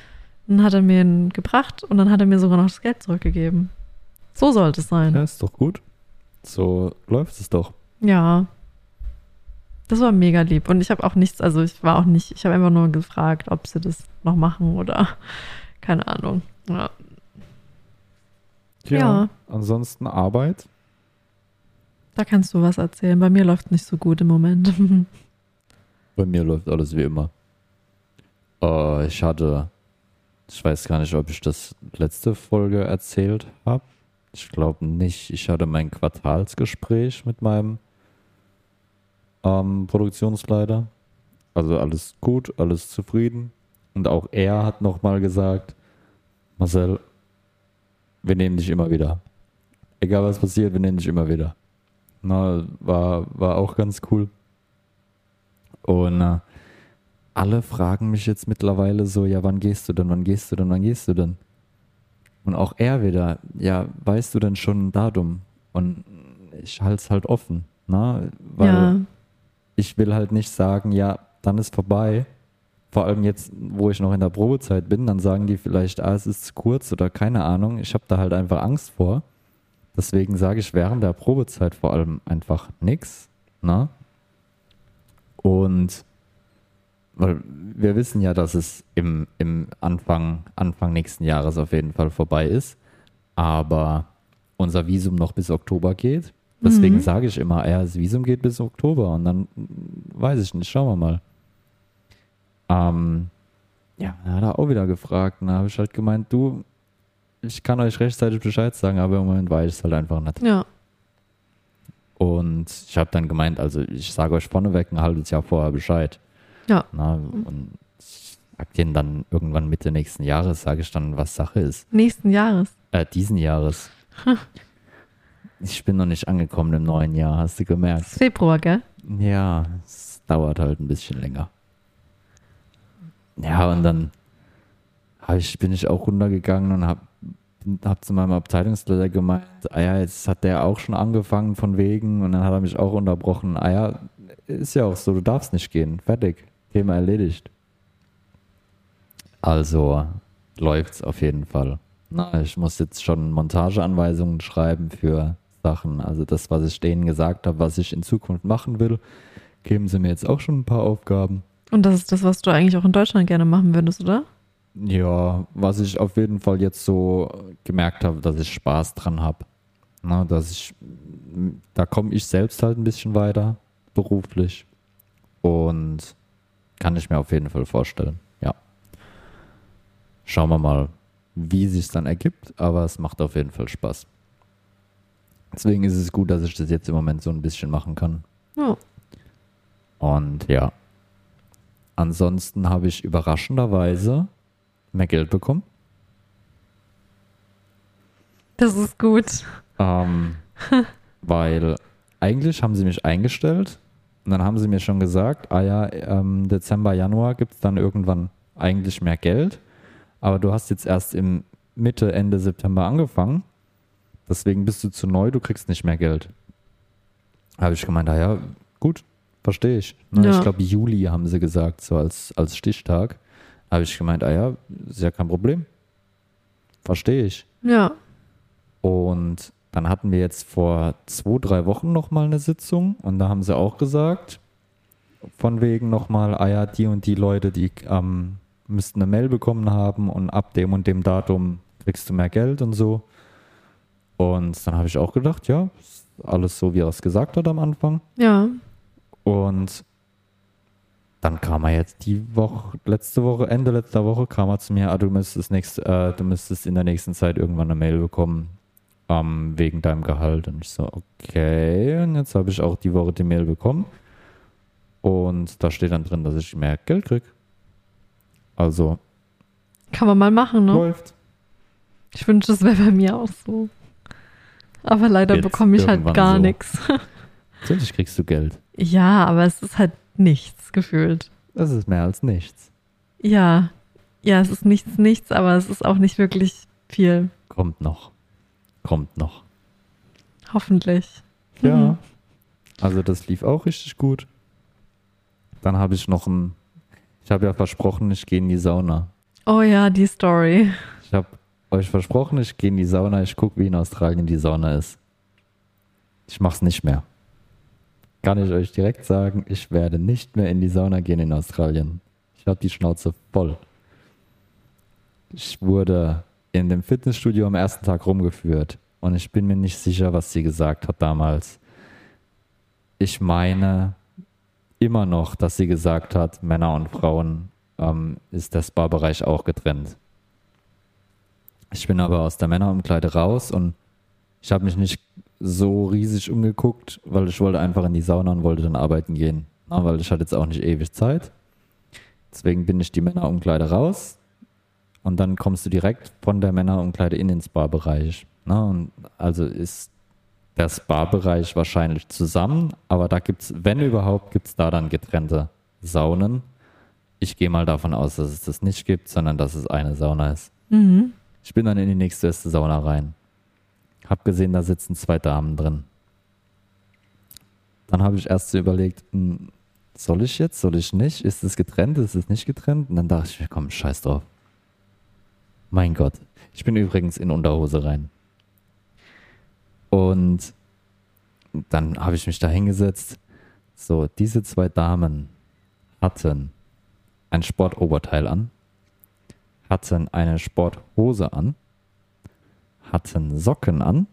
[SPEAKER 1] Dann hat er mir ihn gebracht und dann hat er mir sogar noch das Geld zurückgegeben. So sollte es sein.
[SPEAKER 2] Ja, ist doch gut. So läuft es doch.
[SPEAKER 1] Ja. Das war mega lieb. Und ich habe auch nichts, also ich war auch nicht, ich habe einfach nur gefragt, ob sie das noch machen oder *laughs* keine Ahnung. Ja. Ja.
[SPEAKER 2] Ansonsten Arbeit.
[SPEAKER 1] Da kannst du was erzählen. Bei mir läuft nicht so gut im Moment. *laughs*
[SPEAKER 2] Bei mir läuft alles wie immer. Äh, ich hatte, ich weiß gar nicht, ob ich das letzte Folge erzählt habe. Ich glaube nicht. Ich hatte mein Quartalsgespräch mit meinem ähm, Produktionsleiter. Also alles gut, alles zufrieden. Und auch er hat nochmal gesagt, Marcel, wir nehmen dich immer wieder. Egal was passiert, wir nehmen dich immer wieder. Na, war, war auch ganz cool. Und äh, alle fragen mich jetzt mittlerweile so, ja, wann gehst du denn, wann gehst du denn, wann gehst du denn? Und auch er wieder, ja, weißt du denn schon ein Datum? Und ich halte es halt offen, ne? Weil
[SPEAKER 1] ja.
[SPEAKER 2] ich will halt nicht sagen, ja, dann ist vorbei. Vor allem jetzt, wo ich noch in der Probezeit bin, dann sagen die vielleicht, ah, es ist zu kurz oder keine Ahnung. Ich habe da halt einfach Angst vor. Deswegen sage ich während der Probezeit vor allem einfach nichts. Ne? Und weil wir wissen ja, dass es im, im Anfang, Anfang nächsten Jahres auf jeden Fall vorbei ist. Aber unser Visum noch bis Oktober geht. Deswegen
[SPEAKER 1] Mhm.
[SPEAKER 2] sage ich immer, ja, das Visum geht bis Oktober und dann weiß ich nicht, schauen wir mal. Ähm, ja, dann hat er auch wieder gefragt. Und da habe ich halt gemeint, du, ich kann euch rechtzeitig Bescheid sagen, aber im Moment weiß ich es halt einfach nicht.
[SPEAKER 1] Ja.
[SPEAKER 2] Und ich habe dann gemeint, also ich sage euch vorneweg ein halbes Jahr vorher Bescheid.
[SPEAKER 1] Ja.
[SPEAKER 2] Na, und ich sag denen dann irgendwann Mitte nächsten Jahres, sage ich dann, was Sache ist.
[SPEAKER 1] Nächsten Jahres.
[SPEAKER 2] Äh, diesen Jahres. *laughs* ich bin noch nicht angekommen im neuen Jahr, hast du
[SPEAKER 1] Das
[SPEAKER 2] gemerkt?
[SPEAKER 1] ist Februar, gell?
[SPEAKER 2] Ja, es dauert halt ein bisschen länger. Ja, und dann ich, bin ich auch runtergegangen und hab, hab zu meinem Abteilungsleiter gemeint, ah ja, jetzt hat der auch schon angefangen von wegen und dann hat er mich auch unterbrochen. Ah ja, ist ja auch so, du darfst nicht gehen. Fertig. Thema erledigt. Also läuft's auf jeden Fall. Na, ich muss jetzt schon Montageanweisungen schreiben für Sachen. Also das, was ich denen gesagt habe, was ich in Zukunft machen will, geben sie mir jetzt auch schon ein paar Aufgaben.
[SPEAKER 1] Und das ist das, was du eigentlich auch in Deutschland gerne machen würdest, oder?
[SPEAKER 2] Ja, was ich auf jeden Fall jetzt so gemerkt habe, dass ich Spaß dran habe. Na, dass ich, da komme ich selbst halt ein bisschen weiter, beruflich. Und kann ich mir auf jeden Fall vorstellen, ja. Schauen wir mal, wie sich dann ergibt, aber es macht auf jeden Fall Spaß. Deswegen ist es gut, dass ich das jetzt im Moment so ein bisschen machen kann.
[SPEAKER 1] Ja.
[SPEAKER 2] Und ja. Ansonsten habe ich überraschenderweise mehr Geld bekommen.
[SPEAKER 1] Das ist gut.
[SPEAKER 2] Ähm, *laughs* weil eigentlich haben sie mich eingestellt und dann haben sie mir schon gesagt, ah ja, ähm, Dezember, Januar gibt es dann irgendwann eigentlich mehr Geld. Aber du hast jetzt erst im Mitte, Ende September angefangen. Deswegen bist du zu neu, du kriegst nicht mehr Geld. Habe ich gemeint, ah ja, gut, verstehe ich. Ne,
[SPEAKER 1] Ja.
[SPEAKER 2] Ich glaube, Juli haben sie gesagt, so als, als Stichtag. Habe ich gemeint, ah ja, ist ja kein Problem. Verstehe ich.
[SPEAKER 1] Ja.
[SPEAKER 2] Und dann hatten wir jetzt vor zwei, drei Wochen nochmal eine Sitzung und da haben sie auch gesagt, von wegen nochmal, ah ja, die und die Leute, die ähm, müssten eine Mail bekommen haben und ab dem und dem Datum kriegst du mehr Geld und so. Und dann habe ich auch gedacht, ja, alles so, wie er es gesagt hat am Anfang.
[SPEAKER 1] Ja.
[SPEAKER 2] Und dann kam er jetzt die Woche, letzte Woche, Ende letzter Woche, kam er zu mir, ah, du müsstest, nächst, äh, du müsstest in der nächsten Zeit irgendwann eine Mail bekommen, ähm, wegen deinem Gehalt. Und ich so, okay. Und jetzt habe ich auch die Woche die Mail bekommen. Und da steht dann drin, dass ich mehr Geld krieg. Also,
[SPEAKER 1] Kann man mal machen, ne?
[SPEAKER 2] läuft.
[SPEAKER 1] Ich wünschte, das wäre bei mir auch so. Aber leider
[SPEAKER 2] Jetzt
[SPEAKER 1] bekomme ich halt gar
[SPEAKER 2] so.
[SPEAKER 1] nichts. *laughs*
[SPEAKER 2] Natürlich kriegst du Geld.
[SPEAKER 1] Ja, aber es ist halt nichts gefühlt.
[SPEAKER 2] Das ist mehr als nichts.
[SPEAKER 1] Ja. Ja, es ist nichts, nichts, aber es ist auch nicht wirklich viel.
[SPEAKER 2] Kommt noch. Kommt noch.
[SPEAKER 1] Hoffentlich.
[SPEAKER 2] Ja.
[SPEAKER 1] Mhm.
[SPEAKER 2] Also das lief auch richtig gut. Dann habe ich noch ein, ich habe ja versprochen, ich gehe in die Sauna.
[SPEAKER 1] Oh ja, die Story.
[SPEAKER 2] Ich habe euch versprochen, ich gehe in die Sauna, ich gucke, wie in Australien die Sauna ist. Ich mache es nicht mehr. Kann ich euch direkt sagen, ich werde nicht mehr in die Sauna gehen in Australien. Ich habe die Schnauze voll. Ich wurde in dem Fitnessstudio am ersten Tag rumgeführt und ich bin mir nicht sicher, was sie gesagt hat damals. Ich meine immer noch, dass sie gesagt hat, Männer und Frauen ähm, ist der Spa-Bereich auch getrennt. Ich bin aber aus der Männerumkleide raus und ich habe mich nicht so riesig umgeguckt, weil ich wollte einfach in die Sauna und wollte dann arbeiten gehen. Na, weil ich hatte jetzt auch nicht ewig Zeit. Deswegen bin ich die Männerumkleide raus und dann kommst du direkt von der Männerumkleide in den Spa-Bereich. Und also ist der Spa-Bereich wahrscheinlich zusammen, aber da gibt's, wenn überhaupt, gibt's da dann getrennte Saunen. Ich gehe mal davon aus, dass es das nicht gibt, sondern dass es eine Sauna ist.
[SPEAKER 1] Mhm.
[SPEAKER 2] Ich bin dann in die nächstbeste Sauna rein. Hab gesehen, da sitzen zwei Damen drin. Dann habe ich erst so überlegt, hm, soll ich jetzt, soll ich nicht? Ist es getrennt, ist es nicht getrennt? Und dann dachte ich mir, komm, scheiß drauf. Mein Gott. Ich bin übrigens in Unterhose rein. Und dann habe ich mich da hingesetzt. So, diese zwei Damen hatten ein Sportoberteil an, hatten eine Sporthose an, hatten Socken an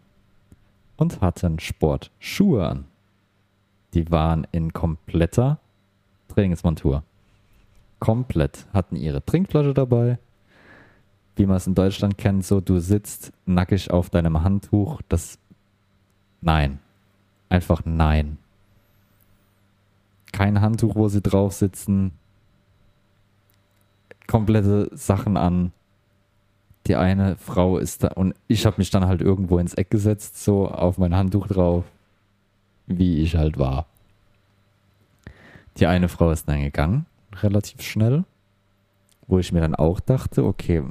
[SPEAKER 2] und hatten Sportschuhe an. Die waren in kompletter Trainingsmontur. Komplett. Hatten ihre Trinkflasche dabei. Wie man es in Deutschland kennt, so du sitzt nackig auf deinem Handtuch. Das. Nein. Einfach nein. Kein Handtuch, wo sie drauf sitzen. Komplette Sachen an. Die eine Frau ist da und ich habe mich dann halt irgendwo ins Eck gesetzt, so auf mein Handtuch drauf, wie ich halt war. Die eine Frau ist dann gegangen, relativ schnell, wo ich mir dann auch dachte, okay,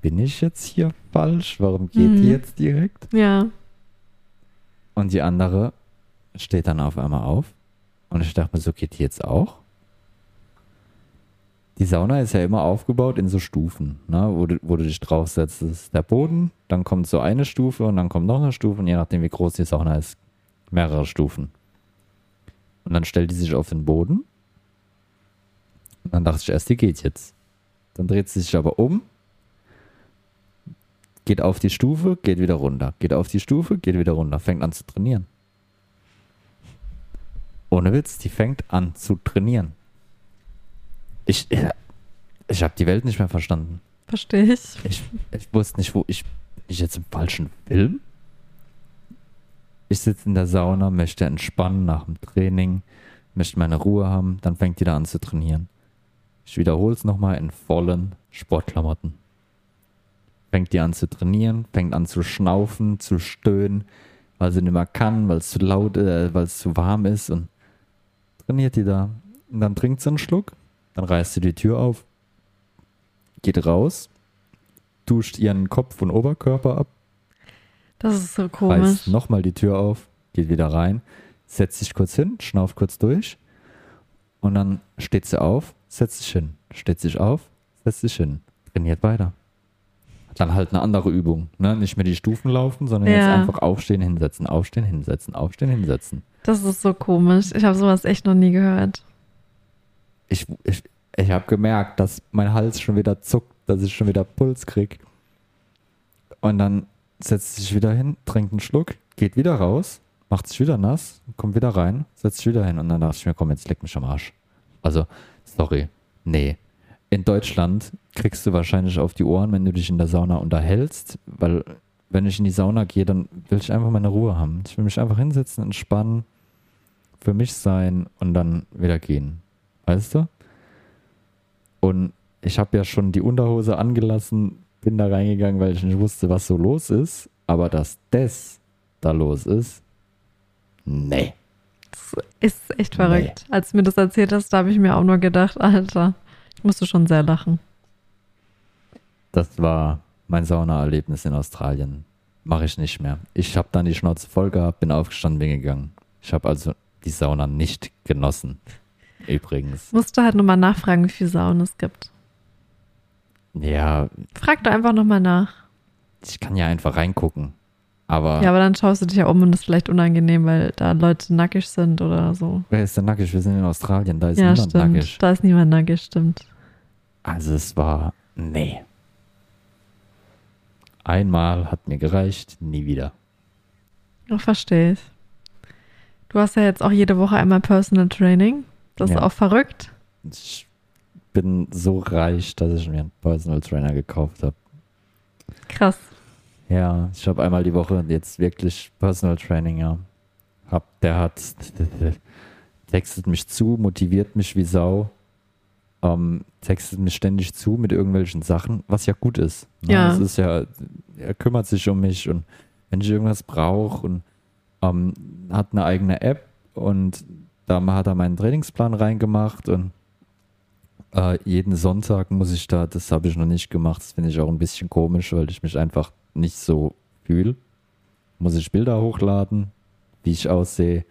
[SPEAKER 2] bin ich jetzt hier falsch? Warum geht
[SPEAKER 1] Mhm.
[SPEAKER 2] die jetzt direkt?
[SPEAKER 1] Ja.
[SPEAKER 2] Und die andere steht dann auf einmal auf. Und ich dachte mir, so geht die jetzt auch? Die Sauna ist ja immer aufgebaut in so Stufen, ne, wo, du, wo du dich draufsetzt. Das ist der Boden, dann kommt so eine Stufe und dann kommt noch eine Stufe und je nachdem, wie groß die Sauna ist, mehrere Stufen. Und dann stellt die sich auf den Boden. Und dann dachte ich erst, die geht jetzt. Dann dreht sie sich aber um, geht auf die Stufe, geht wieder runter. Geht auf die Stufe, geht wieder runter. Fängt an zu trainieren. Ohne Witz, die fängt an zu trainieren. Ich, ich habe die Welt nicht mehr verstanden.
[SPEAKER 1] Verstehe ich.
[SPEAKER 2] Ich, ich wusste nicht, wo ich. Bin ich jetzt im falschen Film? Ich sitze in der Sauna, möchte entspannen nach dem Training, möchte meine Ruhe haben, dann fängt die da an zu trainieren. Ich wiederhole es nochmal in vollen Sportklamotten. Fängt die an zu trainieren, fängt an zu schnaufen, zu stöhnen, weil sie nicht mehr kann, weil es zu laut, äh, weil es zu warm ist und trainiert die da. Und dann trinkt sie einen Schluck, dann reißt sie die Tür auf, geht raus, duscht ihren Kopf und Oberkörper ab,
[SPEAKER 1] Das ist so
[SPEAKER 2] reißt
[SPEAKER 1] komisch.
[SPEAKER 2] nochmal die Tür auf, geht wieder rein, setzt sich kurz hin, schnauft kurz durch und dann steht sie auf, setzt sich hin, steht sich auf, setzt sich hin, trainiert weiter. Dann halt eine andere Übung, ne? Nicht mehr die Stufen laufen, sondern jetzt
[SPEAKER 1] Ja.
[SPEAKER 2] einfach aufstehen, hinsetzen, aufstehen, hinsetzen, aufstehen, hinsetzen.
[SPEAKER 1] Das ist so komisch. Ich habe sowas echt noch nie gehört.
[SPEAKER 2] Ich, ich, ich habe gemerkt, dass mein Hals schon wieder zuckt, dass ich schon wieder Puls krieg. Und dann setzt sich wieder hin, trinkt einen Schluck, geht wieder raus, macht sich wieder nass, kommt wieder rein, setzt sich wieder hin und dann dachte ich mir, komm, jetzt leck mich am Arsch. Also, sorry, nee. In Deutschland kriegst du wahrscheinlich auf die Ohren, wenn du dich in der Sauna unterhältst, weil wenn ich in die Sauna gehe, dann will ich einfach meine Ruhe haben. Ich will mich einfach hinsetzen, entspannen, für mich sein und dann wieder gehen. Weißt du? Und ich habe ja schon die Unterhose angelassen, bin da reingegangen, weil ich nicht wusste, was so los ist. Aber dass das da los ist, nee.
[SPEAKER 1] Das ist echt verrückt. Als du mir das erzählt hast, da habe ich mir auch nur gedacht, Alter, ich musste schon sehr lachen.
[SPEAKER 2] Das war mein Saunaerlebnis in Australien. Mache ich nicht mehr. Ich habe dann die Schnauze voll gehabt, bin aufgestanden, bin gegangen. Ich habe also die Sauna nicht genossen. Übrigens.
[SPEAKER 1] Musste halt nochmal nachfragen, wie viel Saunen es gibt.
[SPEAKER 2] Ja,
[SPEAKER 1] Frag doch einfach nochmal nach.
[SPEAKER 2] ich kann ja einfach reingucken. Aber
[SPEAKER 1] Ja, aber dann schaust du dich ja um und das ist vielleicht unangenehm, weil da Leute nackig sind oder so.
[SPEAKER 2] wer ist denn nackig? Wir sind in Australien, da ist
[SPEAKER 1] ja,
[SPEAKER 2] niemand
[SPEAKER 1] stimmt.
[SPEAKER 2] nackig.
[SPEAKER 1] Da ist niemand nackig, stimmt.
[SPEAKER 2] Also es war, nee. Einmal hat mir gereicht, nie wieder.
[SPEAKER 1] Ja, verstehe ich. Du hast ja jetzt auch jede Woche einmal Personal Training. Das ist
[SPEAKER 2] Ja.
[SPEAKER 1] auch verrückt.
[SPEAKER 2] Ich bin so reich, dass ich mir einen Personal Trainer gekauft habe.
[SPEAKER 1] Krass.
[SPEAKER 2] Ja, ich habe einmal die Woche jetzt wirklich Personal Training, ja. Hab, der hat *laughs* textet mich zu, motiviert mich wie Sau, ähm, textet mich ständig zu mit irgendwelchen Sachen, was ja gut ist. ne?
[SPEAKER 1] Ja.
[SPEAKER 2] Es ist ja, er kümmert sich um mich und wenn ich irgendwas brauche und ähm, hat eine eigene App und da hat er meinen Trainingsplan reingemacht und äh, jeden Sonntag muss ich da, das habe ich noch nicht gemacht, das finde ich auch ein bisschen komisch, weil ich mich einfach nicht so fühle. Muss ich Bilder hochladen, wie ich aussehe,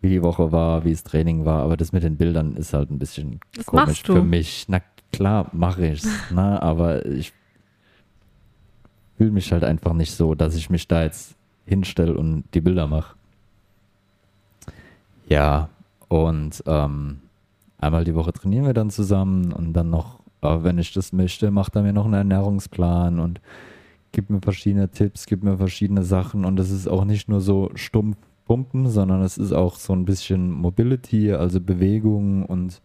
[SPEAKER 2] wie die Woche war, wie das Training war, aber das mit den Bildern ist halt ein bisschen
[SPEAKER 1] Das
[SPEAKER 2] komisch für mich. Na klar, mache ich's, *laughs* ne? aber ich fühle mich halt einfach nicht so, dass ich mich da jetzt hinstelle und die Bilder mache. Ja, und ähm, einmal die Woche trainieren wir dann zusammen und dann noch, äh, wenn ich das möchte, macht er mir noch einen Ernährungsplan und gibt mir verschiedene Tipps, gibt mir verschiedene Sachen und es ist auch nicht nur so stumpf pumpen, sondern es ist auch so ein bisschen Mobility, also Bewegung und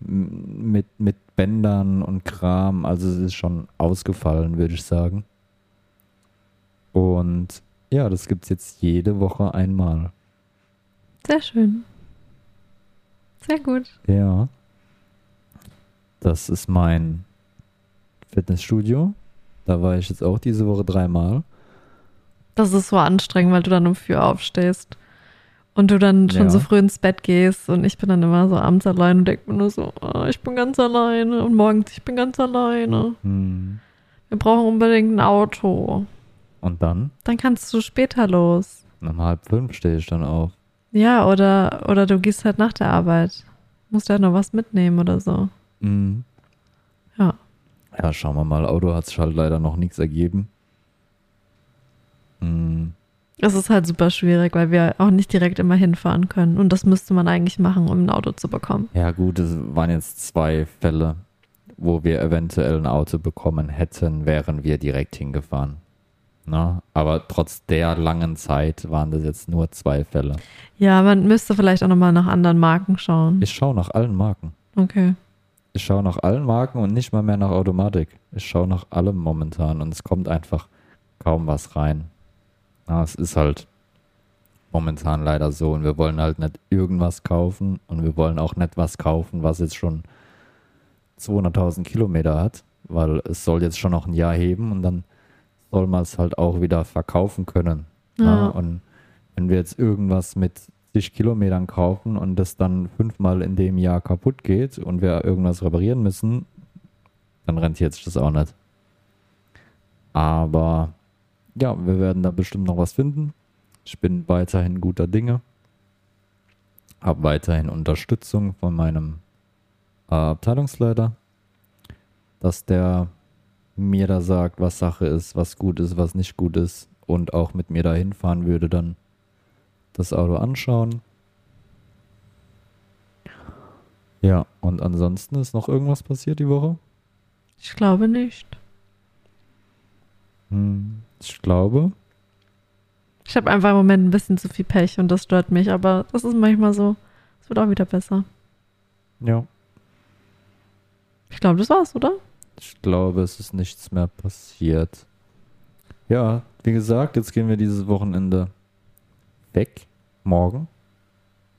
[SPEAKER 2] mit, mit Bändern und Kram, also es ist schon ausgefallen, würde ich sagen. Und ja, das gibt es jetzt jede Woche einmal.
[SPEAKER 1] Sehr schön. Sehr gut.
[SPEAKER 2] Ja. Das ist mein Fitnessstudio. Da war ich jetzt auch diese Woche dreimal.
[SPEAKER 1] Das ist so anstrengend, weil du dann um vier aufstehst. Und du dann schon
[SPEAKER 2] Ja.
[SPEAKER 1] so früh ins Bett gehst und ich bin dann immer so abends allein und denke mir nur so, oh, ich bin ganz alleine und morgens, ich bin ganz alleine.
[SPEAKER 2] Hm.
[SPEAKER 1] Wir brauchen unbedingt ein Auto.
[SPEAKER 2] Und dann,
[SPEAKER 1] Dann kannst du später los.
[SPEAKER 2] um halb fünf stehe ich dann auf.
[SPEAKER 1] Ja, oder, oder du gehst halt nach der Arbeit. Musst ja noch was mitnehmen oder so.
[SPEAKER 2] Mhm.
[SPEAKER 1] Ja.
[SPEAKER 2] Ja, schauen wir mal. Auto hat sich halt leider noch nichts ergeben. Mhm.
[SPEAKER 1] Es ist halt super schwierig, weil wir auch nicht direkt immer hinfahren können. Und das müsste man eigentlich machen, um ein Auto zu bekommen.
[SPEAKER 2] Ja, gut, es waren jetzt zwei Fälle, wo wir eventuell ein Auto bekommen hätten, wären wir direkt hingefahren. Na, aber trotz der langen Zeit waren das jetzt nur zwei Fälle.
[SPEAKER 1] Ja, man müsste vielleicht auch nochmal nach anderen Marken schauen.
[SPEAKER 2] Ich schaue nach allen Marken.
[SPEAKER 1] Okay.
[SPEAKER 2] Ich schaue nach allen Marken und nicht mal mehr nach Automatik. Ich schaue nach allem momentan und es kommt einfach kaum was rein. Ja, es ist halt momentan leider so und wir wollen halt nicht irgendwas kaufen und wir wollen auch nicht was kaufen, was jetzt schon 200.000 Kilometer hat, weil es soll jetzt schon noch ein Jahr heben und dann soll man es halt auch wieder verkaufen können.
[SPEAKER 1] Ja.
[SPEAKER 2] Ja, und wenn wir jetzt irgendwas mit zig Kilometern kaufen und das dann fünfmal in dem Jahr kaputt geht und wir irgendwas reparieren müssen, dann rentiert sich das auch nicht. Aber ja, wir werden da bestimmt noch was finden. Ich bin weiterhin guter Dinge. Habe weiterhin Unterstützung von meinem äh, Abteilungsleiter, dass der mir da sagt, was Sache ist, was gut ist, was nicht gut ist und auch mit mir da hinfahren würde, dann das Auto anschauen. Ja, und ansonsten ist noch irgendwas passiert die Woche?
[SPEAKER 1] Ich glaube nicht.
[SPEAKER 2] Hm, ich glaube.
[SPEAKER 1] Ich habe einfach im Moment ein bisschen zu viel Pech und das stört mich, aber das ist manchmal so. Es wird auch wieder besser.
[SPEAKER 2] Ja.
[SPEAKER 1] Ich glaube, das war's, oder?
[SPEAKER 2] Ich glaube, es ist nichts mehr passiert. Ja, wie gesagt, jetzt gehen wir dieses Wochenende weg. Morgen.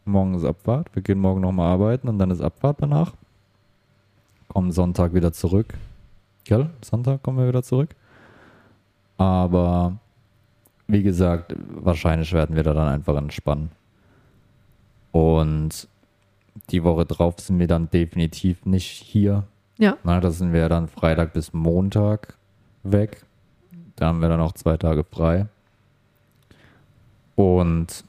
[SPEAKER 2] Morgen ist Abfahrt. Wir gehen morgen nochmal arbeiten und dann ist Abfahrt danach. Kommen Sonntag wieder zurück. Gell? Sonntag kommen wir wieder zurück. Aber wie gesagt, wahrscheinlich werden wir da dann einfach entspannen. Und die Woche drauf sind wir dann definitiv nicht hier.
[SPEAKER 1] Ja.
[SPEAKER 2] Na, da sind wir dann Freitag bis Montag weg. Da haben wir dann auch zwei Tage frei. Und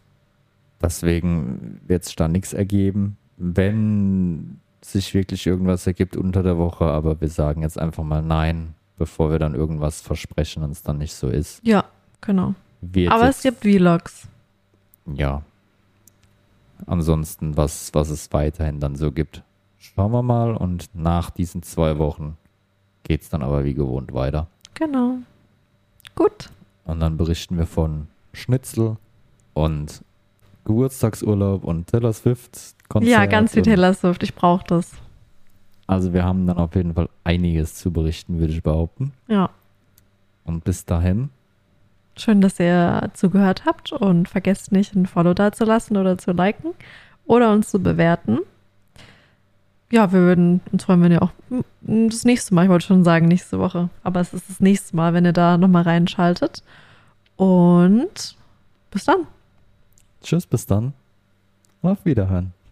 [SPEAKER 2] deswegen wird es da nichts ergeben. Wenn sich wirklich irgendwas ergibt unter der Woche, aber wir sagen jetzt einfach mal nein, bevor wir dann irgendwas versprechen und es dann nicht so ist.
[SPEAKER 1] Ja, genau.
[SPEAKER 2] Wird
[SPEAKER 1] Aber es gibt Vlogs.
[SPEAKER 2] ja. Ansonsten, was, was es weiterhin dann so gibt. Schauen wir mal und nach diesen zwei Wochen geht es dann aber wie gewohnt weiter.
[SPEAKER 1] Genau. Gut.
[SPEAKER 2] Und dann berichten wir von Schnitzel und Geburtstagsurlaub und Taylor Swift Konzert.
[SPEAKER 1] ja, ganz viel Taylor Swift. Ich brauche das.
[SPEAKER 2] Also wir haben dann auf jeden Fall einiges zu berichten, würde ich behaupten.
[SPEAKER 1] Ja.
[SPEAKER 2] Und bis dahin,
[SPEAKER 1] Schön, dass ihr zugehört habt und vergesst nicht, ein Follow da zu lassen oder zu liken oder uns zu bewerten. Ja, wir würden uns freuen, wenn ihr auch das nächste Mal, ich wollte schon sagen nächste Woche, aber es ist das nächste Mal, wenn ihr da nochmal reinschaltet. Und bis dann.
[SPEAKER 2] tschüss, bis dann. Auf Wiederhören.